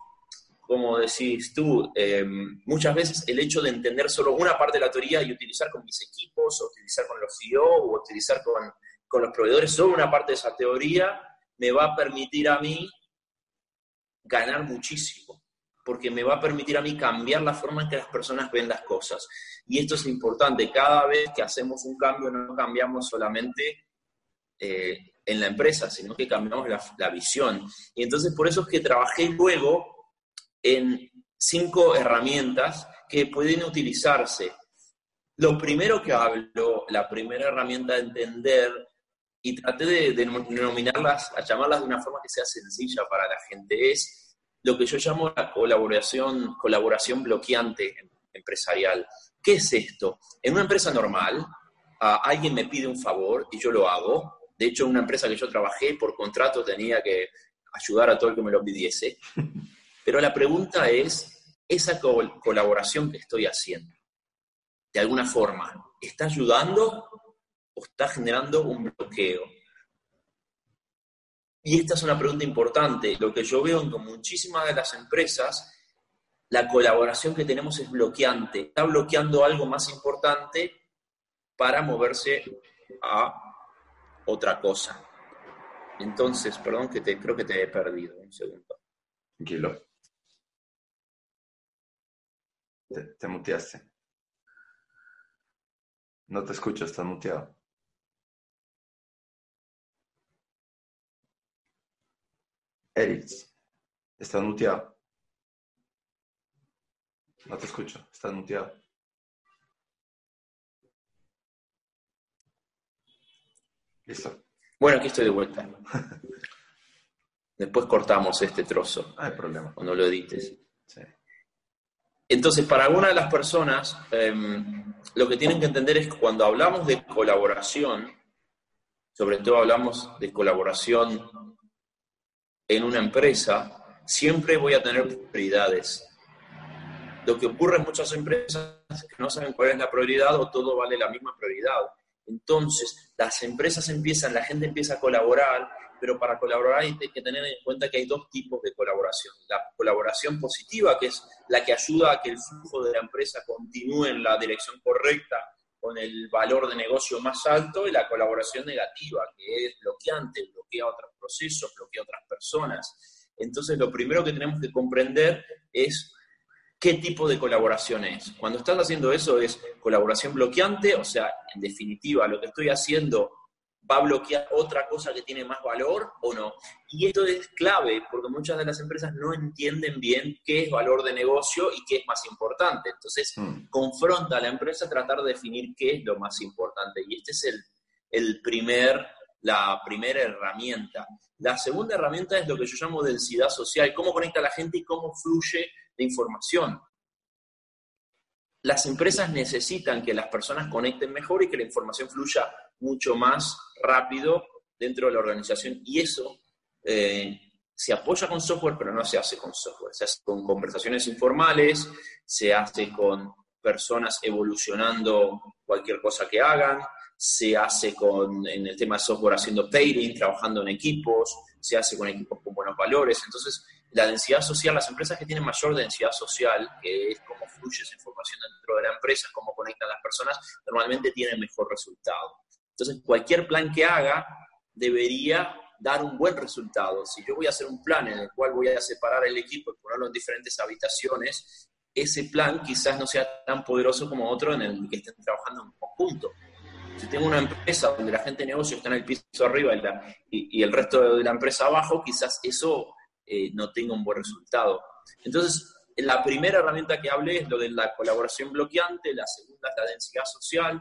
como decís tú, em, muchas veces el hecho de entender solo una parte de la teoría y utilizar con mis equipos, o utilizar con los CEO, o utilizar con, con los proveedores solo una parte de esa teoría, me va a permitir a mí ganar muchísimo, porque me va a permitir a mí cambiar la forma en que las personas ven las cosas. Y esto es importante, cada vez que hacemos un cambio no cambiamos solamente eh, en la empresa, sino que cambiamos la, visión. Y entonces por eso es que trabajé luego en cinco herramientas que pueden utilizarse. Lo primero que hablo, la primera herramienta de entender, y traté de denominarlas, a llamarlas de una forma que sea sencilla para la gente, es lo que yo llamo la colaboración, colaboración bloqueante empresarial. ¿Qué es esto? En una empresa normal, alguien me pide un favor y yo lo hago. De hecho, en una empresa que yo trabajé, por contrato tenía que ayudar a todo el que me lo pidiese. [laughs] Pero la pregunta es, esa colaboración que estoy haciendo, de alguna forma, ¿está ayudando o está generando un bloqueo? Y esta es una pregunta importante. Lo que yo veo en muchísimas de las empresas la colaboración que tenemos es bloqueante. Está bloqueando algo más importante para moverse a otra cosa. Entonces, perdón que te creo que te he perdido. Un segundo. Tranquilo. Te, te muteaste. No te escucho, estás muteado. Eric, estás muteado. No te escucho, estás muteado. Listo. Bueno, aquí estoy de vuelta. Después cortamos este trozo. No hay problema. Cuando lo edites. Entonces, para algunas de las personas, em, lo que tienen que entender es que cuando hablamos de colaboración, sobre todo hablamos de colaboración en una empresa, siempre voy a tener prioridades. Lo que ocurre en muchas empresas es que no saben cuál es la prioridad o todo vale la misma prioridad. Entonces, las empresas empiezan, la gente empieza a colaborar, pero para colaborar hay que tener en cuenta que hay dos tipos de colaboración. La colaboración positiva, que es la que ayuda a que el flujo de la empresa continúe en la dirección correcta, con el valor de negocio más alto, y la colaboración negativa, que es bloqueante, bloquea otros procesos, bloquea otras personas. Entonces, lo primero que tenemos que comprender es qué tipo de colaboración es. Cuando estás haciendo eso es colaboración bloqueante, o sea, en definitiva, lo que estoy haciendo va a bloquear otra cosa que tiene más valor o no. Y esto es clave porque muchas de las empresas no entienden bien qué es valor de negocio y qué es más importante. Entonces, hmm. confronta a la empresa a tratar de definir qué es lo más importante. Y este es el, el primer, la primera herramienta. La segunda herramienta es lo que yo llamo densidad social, cómo conecta a la gente y cómo fluye de información. Las empresas necesitan que las personas conecten mejor y que la información fluya mucho más rápido dentro de la organización. Y eso eh, se apoya con software, pero no se hace con software. Se hace con conversaciones informales, se hace con personas evolucionando cualquier cosa que hagan, se hace con, en el tema de software haciendo pairing, trabajando en equipos, se hace con equipos con buenos valores. Entonces, la densidad social, las empresas que tienen mayor densidad social, que es cómo fluye esa información dentro de la empresa, cómo conectan las personas, normalmente tienen mejor resultado. Entonces, cualquier plan que haga debería dar un buen resultado. Si yo voy a hacer un plan en el cual voy a separar el equipo y ponerlo en diferentes habitaciones, ese plan quizás no sea tan poderoso como otro en el que estén trabajando en conjunto. Si tengo una empresa donde la gente de negocio está en el piso arriba y, y el resto de la empresa abajo, quizás eso eh, no tenga un buen resultado. Entonces, la primera herramienta que hablé es lo de la colaboración bloqueante, la segunda es la densidad social,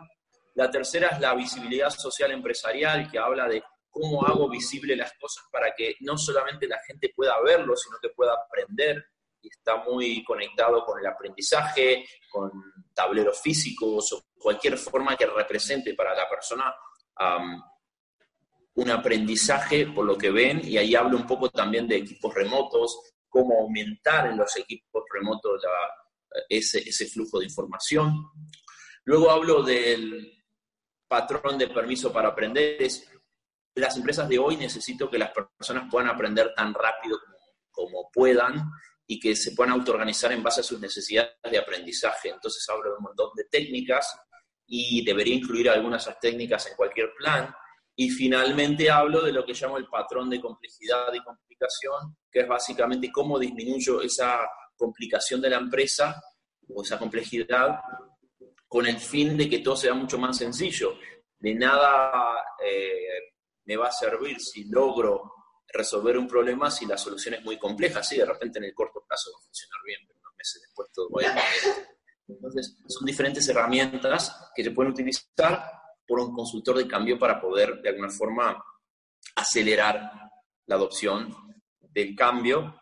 la tercera es la visibilidad social empresarial, que habla de cómo hago visible las cosas para que no solamente la gente pueda verlo, sino que pueda aprender. Está muy conectado con el aprendizaje, con tableros físicos o cualquier forma que represente para la persona un aprendizaje por lo que ven, y ahí hablo un poco también de equipos remotos, cómo aumentar en los equipos remotos ese, ese flujo de información. Luego hablo del patrón de permiso para aprender. Es, las empresas de hoy necesito que las personas puedan aprender tan rápido como, puedan y que se puedan autoorganizar en base a sus necesidades de aprendizaje. Entonces hablo de un montón de técnicas y debería incluir algunas de esas técnicas en cualquier plan y finalmente hablo de lo que llamo el patrón de complejidad y complicación, que es básicamente cómo disminuyo esa complicación de la empresa o esa complejidad con el fin de que todo sea mucho más sencillo. De nada eh, me va a servir si logro resolver un problema si la solución es muy compleja. Sí, de repente en el corto plazo va a funcionar bien, pero unos meses después todo va a ir Entonces, son diferentes herramientas que se pueden utilizar por un consultor de cambio para poder de alguna forma acelerar la adopción del cambio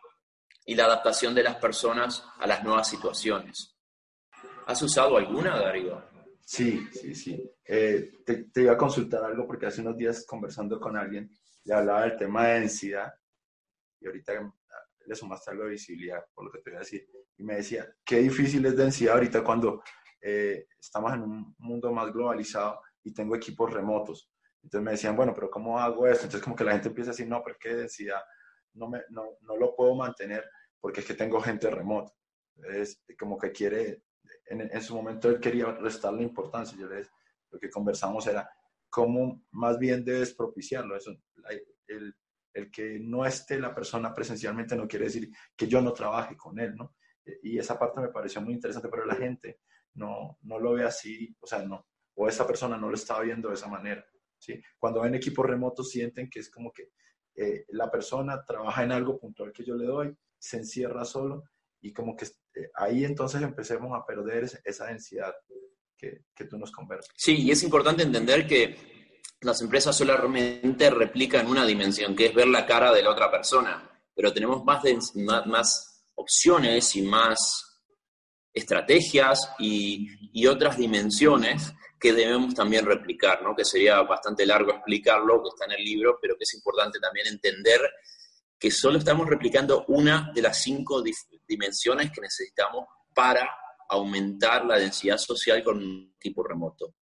y la adaptación de las personas a las nuevas situaciones. ¿Has usado alguna, Darío? Sí, sí, sí. Eh, te, iba a consultar algo porque hace unos días conversando con alguien le hablaba del tema de densidad y ahorita le sumaste algo de visibilidad, por lo que te voy a decir. Y me decía, qué difícil es densidad ahorita cuando eh, estamos en un mundo más globalizado y tengo equipos remotos. Entonces me decían, bueno, pero ¿cómo hago esto? Entonces como que la gente empieza a decir, no, pero es que densidad no, me, no, no lo puedo mantener porque es que tengo gente remota. Es como que quiere, en, su momento él quería restarle importancia. Yo le, lo que conversamos era cómo más bien debes propiciarlo. Eso, el, el que no esté la persona presencialmente no quiere decir que yo no trabaje con él, ¿no? Y esa parte me pareció muy interesante, pero la gente no, no lo ve así, o sea, no, o esa persona no lo estaba viendo de esa manera. ¿sí? Cuando ven equipos remotos sienten que es como que eh, la persona trabaja en algo puntual que yo le doy, se encierra solo y como que eh, ahí entonces empecemos a perder esa densidad que, que tú nos conversas. Sí, y es importante entender que las empresas solamente replican una dimensión, que es ver la cara de la otra persona, pero tenemos más, más opciones y más estrategias y, y otras dimensiones que debemos también replicar, ¿no? que sería bastante largo explicarlo, que está en el libro, pero que es importante también entender que solo estamos replicando una de las cinco dimensiones que necesitamos para aumentar la densidad social con un equipo remoto.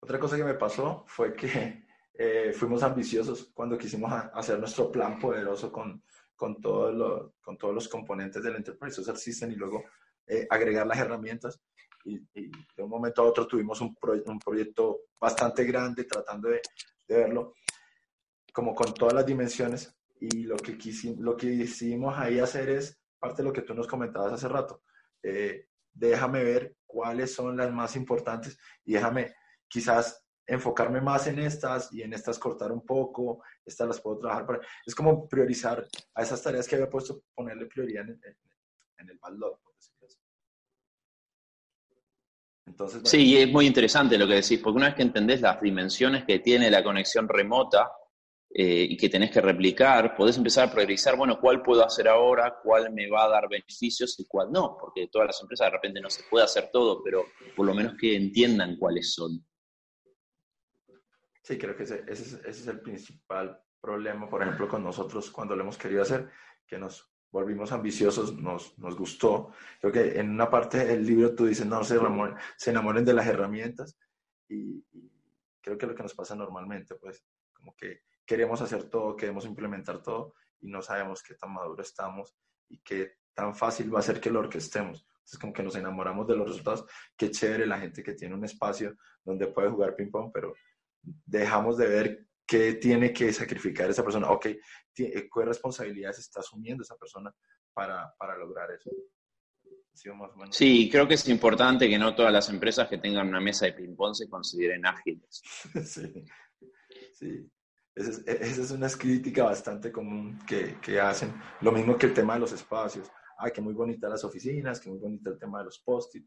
Otra cosa que me pasó fue que eh, fuimos ambiciosos cuando quisimos hacer nuestro plan poderoso con, con, todo con todos los componentes del Enterprise Social System y luego eh, agregar las herramientas y, de un momento a otro tuvimos un, proyecto bastante grande tratando de, verlo como con todas las dimensiones y lo que, lo ahí hacer es parte de lo que tú nos comentabas hace rato. Eh, déjame ver cuáles son las más importantes y déjame quizás enfocarme más en estas y en estas cortar un poco, estas las puedo trabajar para... Es como priorizar a esas tareas que había puesto, ponerle prioridad en, en el backlog, entonces, Sí, es muy interesante lo que decís, porque una vez que entendés las dimensiones que tiene la conexión remota eh, y que tenés que replicar, podés empezar a priorizar, bueno, cuál puedo hacer ahora, cuál me va a dar beneficios y cuál no, porque todas las empresas de repente no se puede hacer todo, pero por lo menos que entiendan cuáles son. Sí, creo que ese, ese, es el principal problema, por ejemplo, con nosotros cuando lo hemos querido hacer, que nos volvimos ambiciosos, nos, nos gustó. Creo que en una parte del libro tú dices, no, se enamoren, se enamoren de las herramientas y, creo que es lo que nos pasa normalmente, pues como que queremos hacer todo, queremos implementar todo y no sabemos qué tan maduro estamos y qué tan fácil va a ser que lo orquestemos. Entonces como que nos enamoramos de los resultados. Qué chévere la gente que tiene un espacio donde puede jugar ping pong, pero dejamos de ver qué tiene que sacrificar esa persona. Ok, ¿qué responsabilidades está asumiendo esa persona para, para lograr eso? Sí, creo que es importante que no todas las empresas que tengan una mesa de ping-pong se consideren ágiles. [laughs] sí, sí. Esa es, esa es, una crítica bastante común que, que, hacen. Lo mismo que el tema de los espacios. Ah, que muy bonita las oficinas, que muy bonita el tema de los post-it,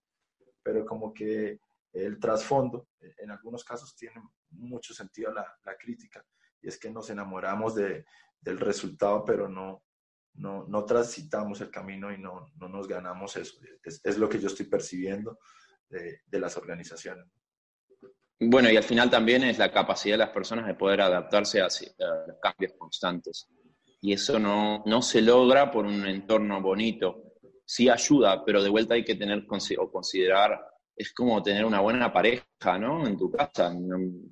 pero como que el trasfondo, en algunos casos tiene mucho sentido la, la crítica, y es que nos enamoramos de, del resultado, pero no, no, no transitamos el camino y no, no nos ganamos eso. Es, lo que yo estoy percibiendo de, de, las organizaciones. Bueno, y al final también es la capacidad de las personas de poder adaptarse a, a los cambios constantes. Y eso no, no se logra por un entorno bonito. Sí ayuda, pero de vuelta hay que tener o considerar es como tener una buena pareja, ¿no? En tu casa.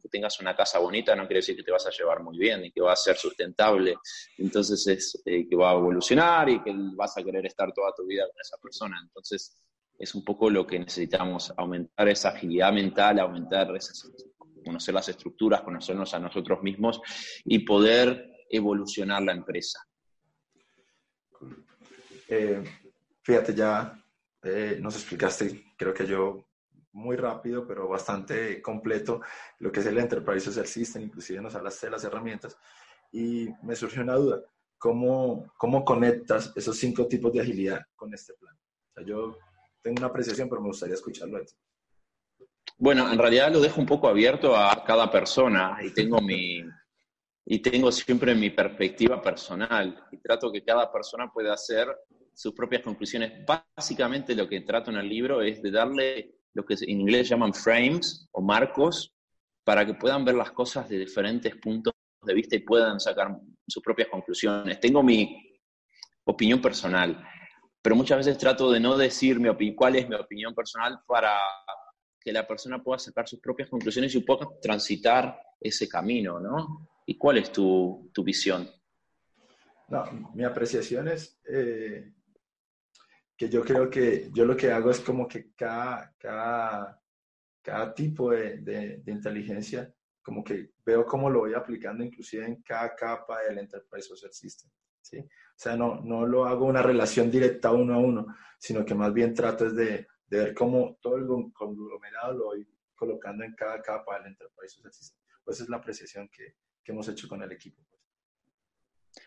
que tengas una casa bonita no quiere decir que te vas a llevar muy bien y que va a ser sustentable. Entonces es eh, que va a evolucionar y que vas a querer estar toda tu vida con esa persona. Entonces es un poco lo que necesitamos, aumentar esa agilidad mental, aumentar conocer las estructuras, conocernos a nosotros mismos y poder evolucionar la empresa. Eh, fíjate, ya eh, nos explicaste, creo que yo muy rápido, pero bastante completo, lo que es el Enterprise Social System, inclusive nos hablaste de las herramientas. Y me surgió una duda, ¿cómo, cómo conectas esos cinco tipos de agilidad con este plan? O sea, yo tengo una apreciación, pero me gustaría escucharlo. Bueno, en realidad lo dejo un poco abierto a cada persona y tengo mi y tengo siempre mi perspectiva personal y trato que cada persona pueda hacer sus propias conclusiones. Básicamente lo que trato en el libro es de darle lo que en inglés llaman frames o marcos, para que puedan ver las cosas de diferentes puntos de vista y puedan sacar sus propias conclusiones. Tengo mi opinión personal, pero muchas veces trato de no decir mi cuál es mi opinión personal para que la persona pueda sacar sus propias conclusiones y pueda transitar ese camino, ¿no? ¿Y cuál es tu, tu visión? No, mi apreciación es, eh, que yo creo que yo lo que hago es como que cada, cada, cada tipo de, de, inteligencia, como que veo cómo lo voy aplicando inclusive en cada capa del Enterprise Social System. ¿sí? O sea, no, no lo hago una relación directa uno a uno, sino que más bien trato es de, de ver cómo todo el conglomerado lo voy colocando en cada capa del Enterprise Social System. Pues esa es la apreciación que, que hemos hecho con el equipo. Pues.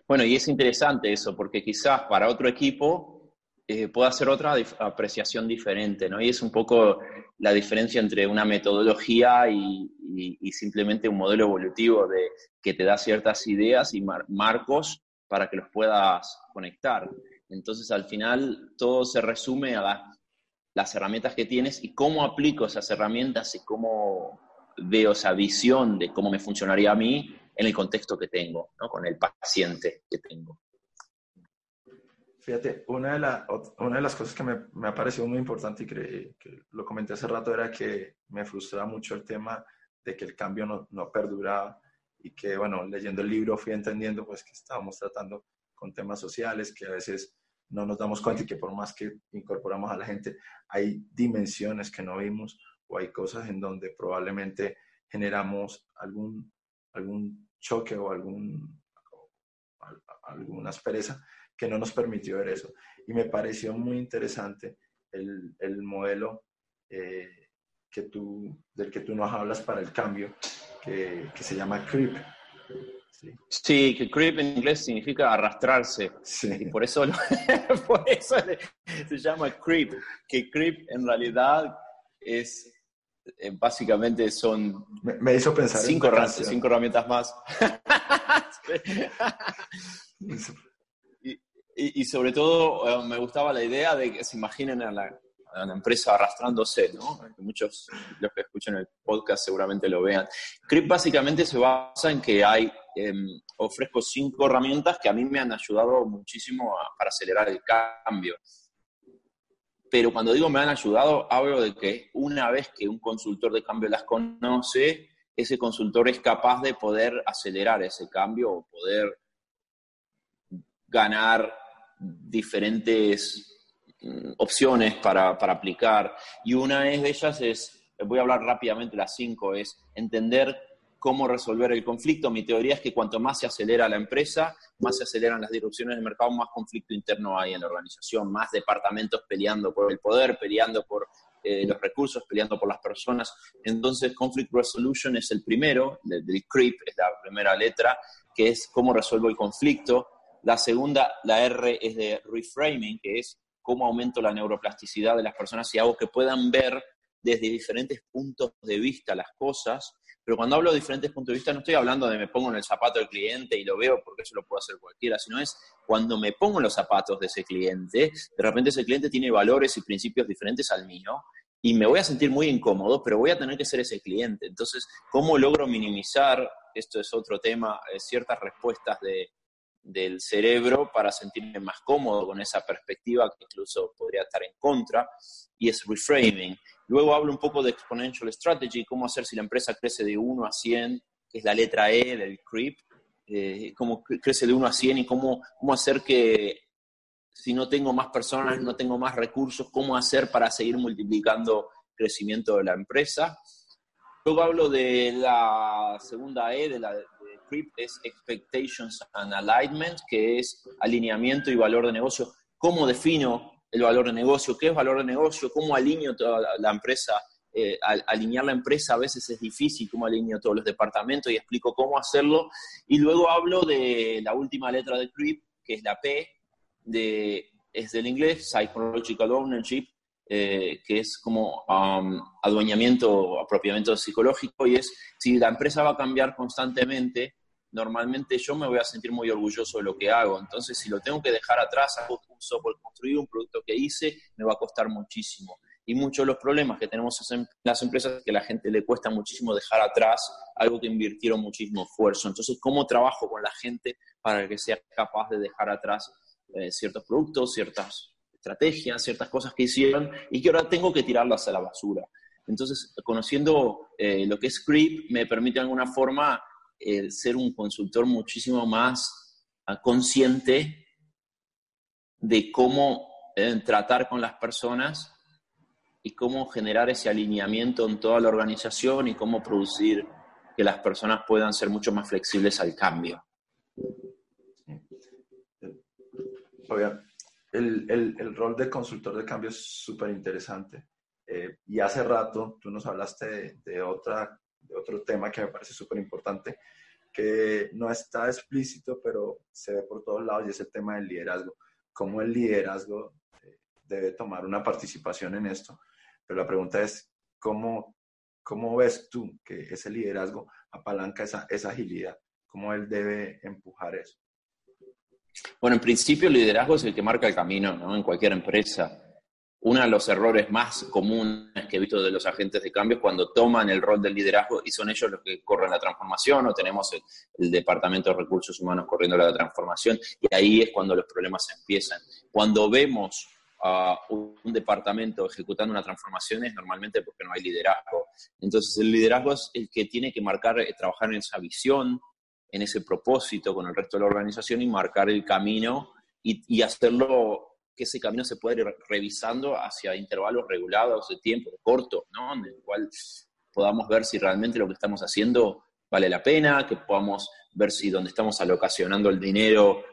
Bueno, y es interesante eso, porque quizás para otro equipo eh, ser otra apreciación diferente, ¿no? Y es un poco la diferencia entre una metodología y, simplemente un modelo evolutivo de, que te da ciertas ideas y marcos para que los puedas conectar. Entonces, al final, todo se resume a las herramientas que tienes y cómo aplico esas herramientas y cómo veo esa visión de cómo me funcionaría a mí en el contexto que tengo, ¿no? con el paciente que tengo. Fíjate, una de, la, una de las cosas que me, me, ha parecido muy importante y que, lo comenté hace rato era que me frustraba mucho el tema de que el cambio no, no perduraba y que, bueno, leyendo el libro fui entendiendo pues que estábamos tratando con temas sociales que a veces no nos damos cuenta y que por más que incorporamos a la gente, hay dimensiones que no vimos o hay cosas en donde probablemente generamos algún, algún choque o algún, alguna aspereza que no nos permitió ver eso. Y me pareció muy interesante el, el modelo eh, que tú, del que tú nos hablas para el cambio, que, que se llama CREEP. Sí. que creep en inglés significa arrastrarse. Sí. Y por eso, [laughs] por eso se llama creep, que creep en realidad es eh, básicamente son me, hizo pensar cinco, cinco herramientas más. [laughs] y, sobre todo eh, me gustaba la idea de que se imaginen a la, empresa arrastrándose, ¿no? Muchos los que escuchan el podcast seguramente lo vean. CRIP básicamente se basa en que hay, em, ofrezco cinco herramientas que a mí me han ayudado muchísimo para acelerar el cambio pero cuando digo me han ayudado, hablo de que una vez que un consultor de cambio las conoce, ese consultor es capaz de poder acelerar ese cambio o poder ganar diferentes mm, opciones para, para aplicar. Y una de ellas es, voy a hablar rápidamente las cinco, es entender cómo resolver el conflicto. Mi teoría es que cuanto más se acelera la empresa, más se aceleran las disrupciones del mercado, más conflicto interno hay en la organización, más departamentos peleando por el poder, peleando por eh, los recursos, peleando por las personas. Entonces, Conflict Resolution es el primero, del, CREEP es la primera letra, que es cómo resuelvo el conflicto. La segunda, la R, es de reframing, que es cómo aumento la neuroplasticidad de las personas y hago que puedan ver desde diferentes puntos de vista las cosas pero cuando hablo de diferentes puntos de vista, no estoy hablando de me pongo en el zapato del cliente y lo veo porque eso lo puede hacer cualquiera, sino es cuando me pongo en los zapatos de ese cliente, de repente ese cliente tiene valores y principios diferentes al mío y me voy a sentir muy incómodo, pero voy a tener que ser ese cliente. Entonces, ¿cómo logro minimizar, esto es otro tema, eh, ciertas respuestas de, del cerebro para sentirme más cómodo con esa perspectiva que incluso podría estar en contra? Y es reframing. Luego hablo un poco de Exponential Strategy, cómo hacer si la empresa crece de 1 a 100, que es la letra E del CREEP, eh, cómo crece de 1 a 100 y cómo, cómo hacer que si no tengo más personas, no tengo más recursos, cómo hacer para seguir multiplicando crecimiento de la empresa. Luego hablo de la segunda E de la CREEP, es Expectations and Alignment, que es alineamiento y valor de negocio. ¿Cómo defino el valor de negocio, qué es valor de negocio, cómo alineo toda la, empresa. Eh, alinear la empresa a veces es difícil, cómo alineo todos los departamentos y explico cómo hacerlo. Y luego hablo de la última letra de CREEP, que es la P, de, es del inglés, Psychological Ownership, eh, que es como um, adueñamiento o apropiamiento psicológico, y es si la empresa va a cambiar constantemente, normalmente yo me voy a sentir muy orgulloso de lo que hago. Entonces, si lo tengo que dejar atrás, hago un software construido, un producto que hice, me va a costar muchísimo. Y muchos de los problemas que tenemos en las empresas es que a la gente le cuesta muchísimo dejar atrás algo que invirtieron muchísimo esfuerzo. Entonces, ¿cómo trabajo con la gente para que sea capaz de dejar atrás eh, ciertos productos, ciertas estrategias, ciertas cosas que hicieron y que ahora tengo que tirarlas a la basura? Entonces, conociendo eh, lo que es Creep, me permite de alguna forma el ser un consultor muchísimo más ah, consciente de cómo eh, tratar con las personas y cómo generar ese alineamiento en toda la organización y cómo producir que las personas puedan ser mucho más flexibles al cambio. El, el, el, rol de consultor de cambio es súper interesante. Eh, y hace rato tú nos hablaste de, otra, de otro tema que me parece súper importante, que no está explícito, pero se ve por todos lados y es el tema del liderazgo. Cómo el liderazgo eh, debe tomar una participación en esto. Pero la pregunta es, ¿cómo, cómo ves tú que ese liderazgo apalanca esa, esa agilidad? ¿Cómo él debe empujar eso? Bueno, en principio el liderazgo es el que marca el camino ¿no? en cualquier empresa. Uno de los errores más comunes que he visto de los agentes de cambio es cuando toman el rol del liderazgo y son ellos los que corren la transformación o tenemos el, Departamento de Recursos Humanos corriendo la transformación y ahí es cuando los problemas empiezan. Cuando vemos a un, departamento ejecutando una transformación es normalmente porque no hay liderazgo. Entonces el liderazgo es el que tiene que marcar, eh, trabajar en esa visión, en ese propósito con el resto de la organización y marcar el camino y, hacerlo que ese camino se pueda ir revisando hacia intervalos regulados de tiempo, cortos, ¿no? En el cual podamos ver si realmente lo que estamos haciendo vale la pena, que podamos ver si donde estamos alocacionando el dinero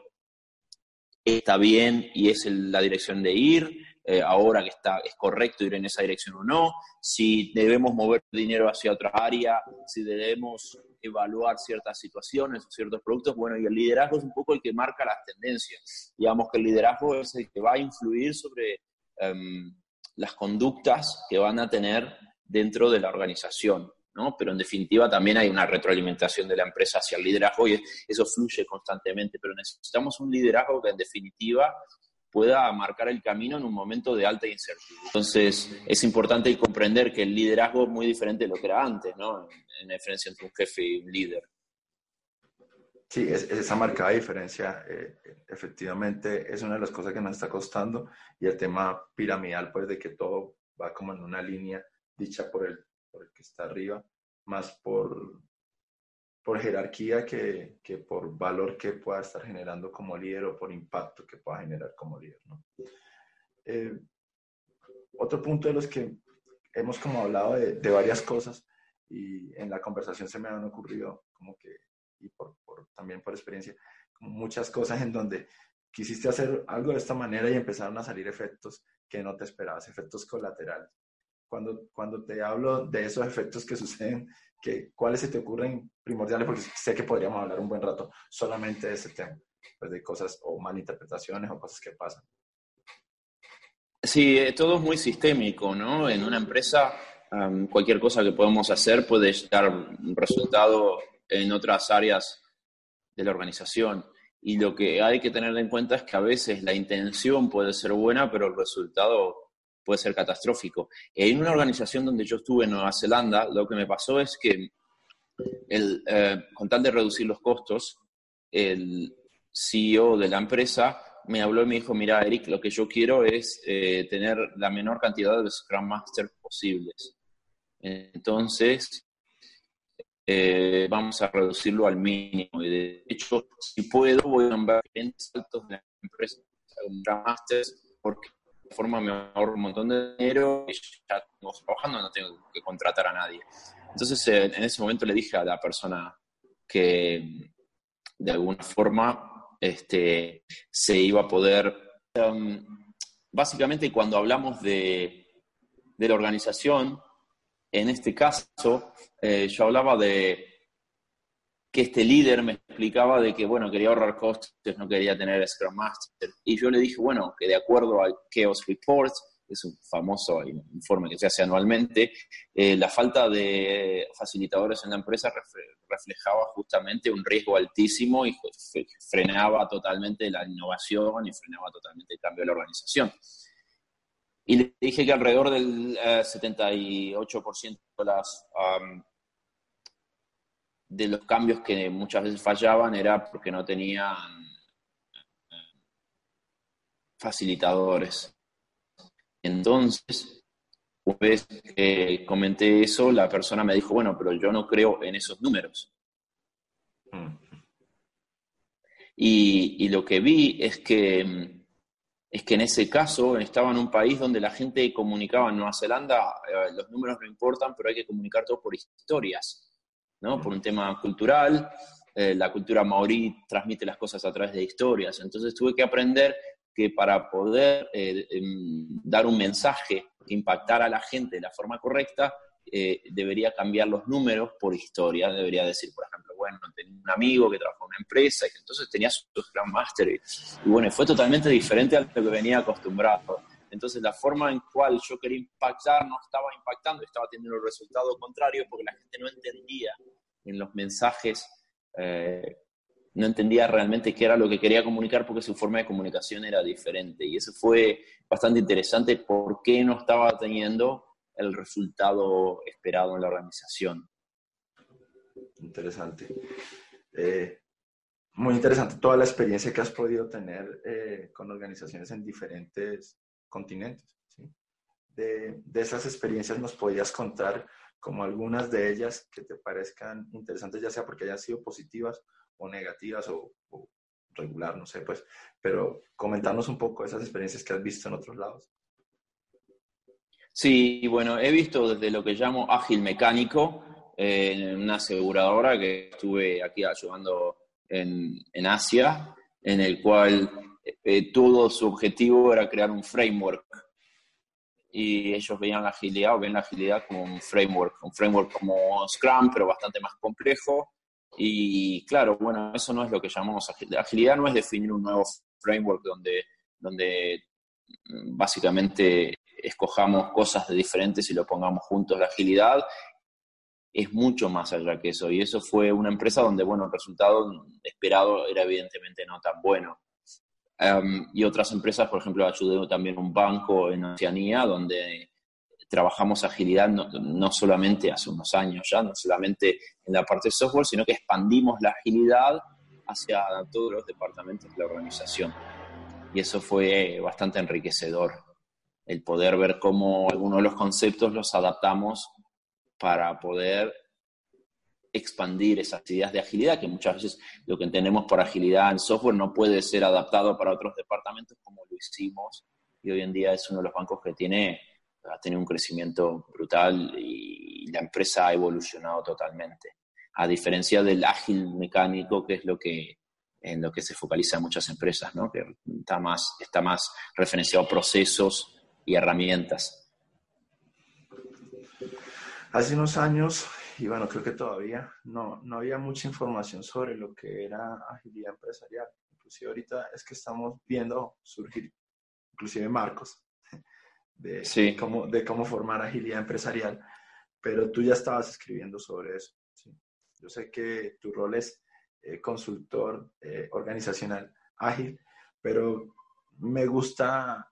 está bien y es la dirección de ir, eh, ahora que está, es correcto ir en esa dirección o no, si debemos mover dinero hacia otra área, si debemos evaluar ciertas situaciones ciertos productos. Bueno, y el liderazgo es un poco el que marca las tendencias. Digamos que el liderazgo es el que va a influir sobre em, las conductas que van a tener dentro de la organización. ¿no? Pero en definitiva también hay una retroalimentación de la empresa hacia el liderazgo y eso fluye constantemente, pero necesitamos un liderazgo que en definitiva pueda marcar el camino en un momento de alta incertidumbre. Entonces, es importante comprender que el liderazgo es muy diferente de lo que era antes, ¿no? En diferencia entre un jefe y un líder. Sí, es, esa marcada diferencia, eh, efectivamente, es una de las cosas que nos está costando y el tema piramidal, pues de que todo va como en una línea dicha por el que está arriba, más por, por jerarquía que, que, por valor que pueda estar generando como líder o por impacto que pueda generar como líder. Eh, otro punto de los que hemos como hablado de, varias cosas y en la conversación se me han ocurrido como que, y por, también por experiencia, muchas cosas en donde quisiste hacer algo de esta manera y empezaron a salir efectos que no te esperabas, efectos colaterales. Cuando, cuando te hablo de esos efectos que suceden ¿cuáles se te ocurren primordiales? Porque sé que podríamos hablar un buen rato solamente de ese tema, pues de cosas o malinterpretaciones o cosas que pasan. Sí, eh, todo es muy sistémico, ¿no? En una empresa, cualquier cosa que podemos hacer puede dar un resultado en otras áreas de la organización. Y lo que hay que tener en cuenta es que a veces la intención puede ser buena, pero el resultado puede ser catastrófico. En una organización donde yo estuve en Nueva Zelanda, lo que me pasó es que, el, eh, con tal de reducir los costos, el CEO de la empresa me habló y me dijo, mira, Eric, lo que yo quiero es eh, tener la menor cantidad de Scrum Masters posibles. Entonces, eh, vamos a reducirlo al mínimo. Y de hecho, si puedo, voy a nombrar en saltos de la empresa Scrum Masters porque forma me ahorro un montón de dinero y ya tengo trabajando, no tengo que contratar a nadie. Entonces, eh, en ese momento le dije a la persona que de alguna forma este, se iba a poder... Um, básicamente, cuando hablamos de, de, la organización, en este caso, eh, yo hablaba de que este líder me explicaba de que, bueno, quería ahorrar costes, no quería tener Scrum Master. Y yo le dije, bueno, que de acuerdo al Chaos Report, es un famoso informe que se hace anualmente, eh, la falta de facilitadores en la empresa reflejaba justamente un riesgo altísimo y frenaba totalmente la innovación y frenaba totalmente el cambio de la organización. Y le dije que alrededor del 78% eh, de las de los cambios que muchas veces fallaban era porque no tenían eh, facilitadores. Entonces, una vez que comenté eso, la persona me dijo, bueno, pero yo no creo en esos números. Y, lo que vi es que mm, es que en ese caso estaba en un país donde la gente comunicaba en Nueva Zelanda, eh, los números no importan, pero hay que comunicar todo por historias, ¿no? Por un tema cultural, eh, la cultura maorí transmite las cosas a través de historias. Entonces tuve que aprender que para poder eh, em, dar un mensaje que impactara a la gente de la forma correcta, debería cambiar los números por historia. Debería decir, por ejemplo, bueno, tenía un amigo que trabajó en una empresa y entonces tenía su Scrum Master y, bueno, fue totalmente diferente a lo que venía acostumbrado. Entonces la forma en cual yo quería impactar no estaba impactando, estaba teniendo el resultado contrario porque la gente no entendía en los mensajes, eh, no entendía realmente qué era lo que quería comunicar porque su forma de comunicación era diferente. Y eso fue bastante interesante por qué no estaba teniendo el resultado esperado en la organización interesante. Eh, muy interesante toda la experiencia que has podido tener eh, con organizaciones en diferentes continentes. De, de, esas experiencias nos podías contar como algunas de ellas que te parezcan interesantes, ya sea porque hayan sido positivas o negativas o, o regular, no sé, pues, pero comentarnos un poco esas experiencias que has visto en otros lados. Sí, bueno, he visto desde lo que llamo ágil mecánico, en una aseguradora que estuve aquí ayudando en, en Asia, en el cual eh, todo su objetivo era crear un framework. Y ellos veían la agilidad o ven la agilidad como un framework, un framework como Scrum, pero bastante más complejo. Y claro, bueno, eso no es lo que llamamos agilidad. Agilidad no es definir un nuevo framework donde, donde mm, básicamente escojamos cosas de diferentes y lo pongamos juntos. La agilidad es mucho más allá que eso. Y eso fue una empresa donde, bueno, el resultado esperado era evidentemente no tan bueno. Em, y otras empresas, por ejemplo, ayudé también un banco en Oceanía, donde trabajamos agilidad no, no, solamente hace unos años ya, no solamente en la parte de software, sino que expandimos la agilidad hacia todos los departamentos de la organización. Y eso fue bastante enriquecedor, el poder ver cómo algunos de los conceptos los adaptamos para poder expandir esas ideas de agilidad, que muchas veces lo que entendemos por agilidad en software no puede ser adaptado para otros departamentos como lo hicimos y hoy en día es uno de los bancos que tiene, ha tenido un crecimiento brutal y la empresa ha evolucionado totalmente. A diferencia del ágil mecánico, que es lo que en lo que se focaliza muchas empresas, ¿no? que está más, está más referenciado a procesos y herramientas. Hace unos años, y bueno, creo que todavía no, no había mucha información sobre lo que era agilidad empresarial. Inclusive ahorita es que estamos viendo surgir, inclusive marcos, de, cómo, de cómo formar agilidad empresarial, pero tú ya estabas escribiendo sobre eso. Yo sé que tu rol es eh, consultor eh, organizacional ágil, pero me gusta,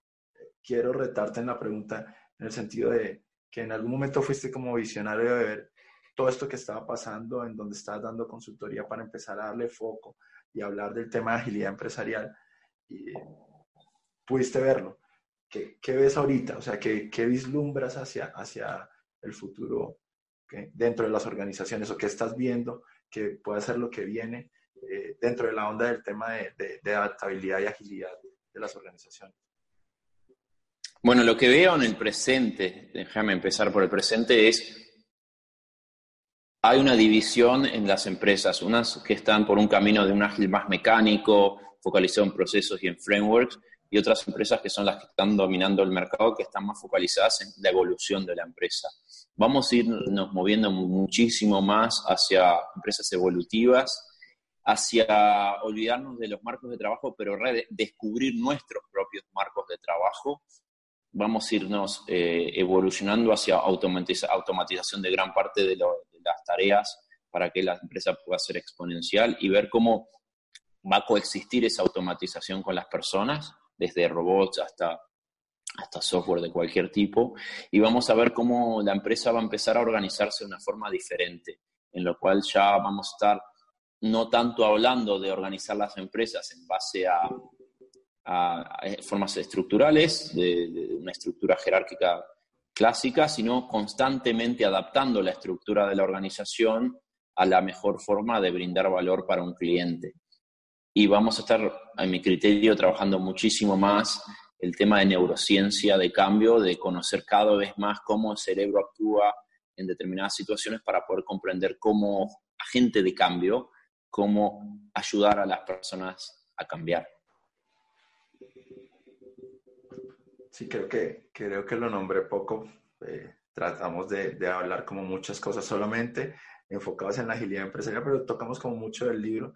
quiero retarte en la pregunta en el sentido de que en algún momento fuiste como visionario de ver todo esto que estaba pasando, en donde estabas dando consultoría para empezar a darle foco y hablar del tema de agilidad empresarial. Y pudiste verlo. ¿Qué, ves ahorita? O sea, ¿qué, vislumbras hacia, hacia el futuro dentro de las organizaciones o qué estás viendo que puede ser lo que viene eh, dentro de la onda del tema de adaptabilidad y agilidad de las organizaciones? Bueno, lo que veo en el presente, déjame empezar por el presente, es hay una división en las empresas, unas que están por un camino de un ágil más mecánico, focalizado en procesos y en frameworks, y otras empresas que son las que están dominando el mercado, que están más focalizadas en la evolución de la empresa. Vamos a irnos moviendo muchísimo más hacia empresas evolutivas, hacia olvidarnos de los marcos de trabajo, pero descubrir nuestros propios marcos de trabajo vamos a irnos eh, evolucionando hacia automatización de gran parte de, las tareas para que la empresa pueda ser exponencial y ver cómo va a coexistir esa automatización con las personas, desde robots hasta, hasta software de cualquier tipo, y vamos a ver cómo la empresa va a empezar a organizarse de una forma diferente, en lo cual ya vamos a estar no tanto hablando de organizar las empresas en base a a, formas estructurales, de, una estructura jerárquica clásica, sino constantemente adaptando la estructura de la organización a la mejor forma de brindar valor para un cliente. Y vamos a estar, en mi criterio, trabajando muchísimo más el tema de neurociencia de cambio, de conocer cada vez más cómo el cerebro actúa en determinadas situaciones para poder comprender cómo agente de cambio, cómo ayudar a las personas a cambiar. Sí, creo que, creo que lo nombré poco. Eh, tratamos de, de, hablar como muchas cosas solamente enfocadas en la agilidad empresarial, pero tocamos como mucho del libro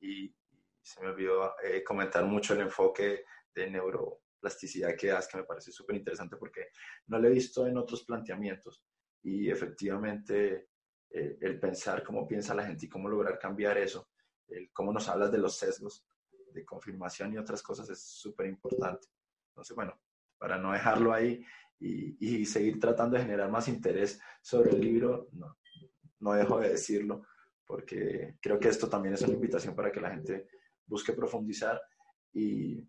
y, se me olvidó eh, comentar mucho el enfoque de neuroplasticidad que das, que me parece súper interesante porque no lo he visto en otros planteamientos y efectivamente eh, el pensar cómo piensa la gente y cómo lograr cambiar eso, el cómo nos hablas de los sesgos de confirmación y otras cosas es súper importante. Entonces, bueno, para no dejarlo ahí y, seguir tratando de generar más interés sobre el libro, no, no dejo de decirlo, porque creo que esto también es una invitación para que la gente busque profundizar y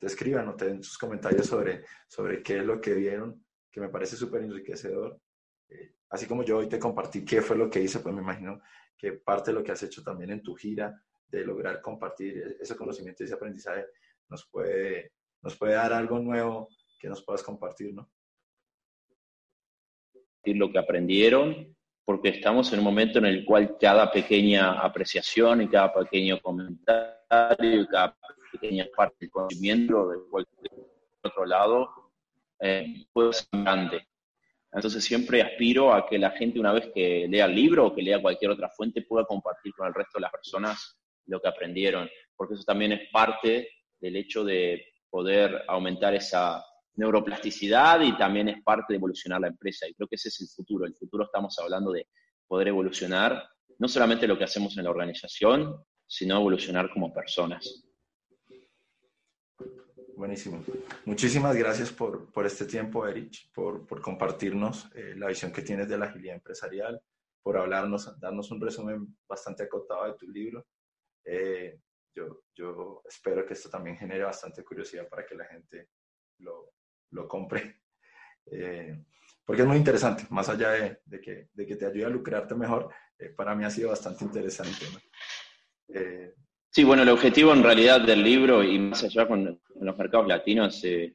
te escriban o te den sus comentarios sobre, sobre qué es lo que vieron, que me parece súper enriquecedor. Eh, así como yo hoy te compartí qué fue lo que hice, pues me imagino que parte de lo que has hecho también en tu gira, de lograr compartir ese conocimiento y ese aprendizaje, nos puede, nos puede dar algo nuevo que nos puedas compartir, ¿no? Lo que aprendieron, porque estamos en un momento en el cual cada pequeña apreciación y cada pequeño comentario y cada pequeña parte del conocimiento de cualquier otro lado eh, puede ser grande. Entonces siempre aspiro a que la gente una vez que lea el libro o que lea cualquier otra fuente pueda compartir con el resto de las personas lo que aprendieron, porque eso también es parte del hecho de poder aumentar esa neuroplasticidad y también es parte de evolucionar la empresa. Y creo que ese es el futuro. El futuro estamos hablando de poder evolucionar no solamente lo que hacemos en la organización, sino evolucionar como personas. Buenísimo. Muchísimas gracias por, por este tiempo, Erich, por, por compartirnos eh, la visión que tienes de la agilidad empresarial, por hablarnos, darnos un resumen bastante acotado de tu libro. Eh, yo, yo espero que esto también genere bastante curiosidad para que la gente lo, lo compre. [laughs] Eh, porque es muy interesante, más allá de, de, que, de, que, te ayude a lucrarte mejor, para mí ha sido bastante interesante. Sí, bueno, el objetivo en realidad del libro, y más allá con, los mercados latinos, eh,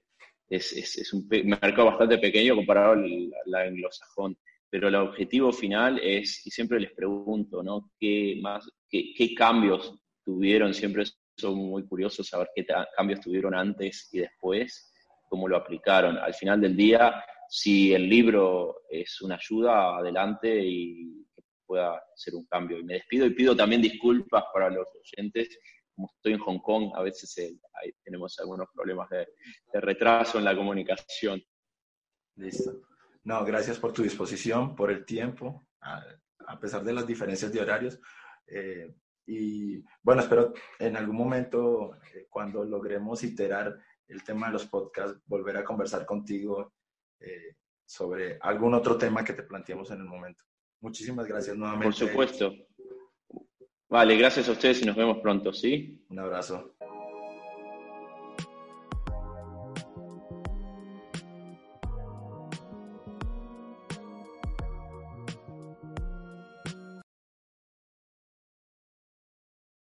es, es, un mercado bastante pequeño comparado al, anglosajón, pero el objetivo final es, y siempre les pregunto, ¿no? ¿Qué, más, qué, qué cambios tuvieron? Siempre son muy curiosos saber qué cambios tuvieron antes y después, cómo lo aplicaron. Al final del día, si el libro es una ayuda, adelante y pueda ser un cambio. Y me despido y pido también disculpas para los oyentes. Como estoy en Hong Kong, a veces eh, tenemos algunos problemas de, retraso en la comunicación. Listo. No, gracias por tu disposición, por el tiempo, a, pesar de las diferencias de horarios. Eh, y bueno, espero en algún momento, eh, cuando logremos iterar el tema de los podcasts, volver a conversar contigo sobre algún otro tema que te planteemos en el momento. Muchísimas gracias nuevamente. Por supuesto. Vale, gracias a ustedes y nos vemos pronto, ¿sí? Un abrazo.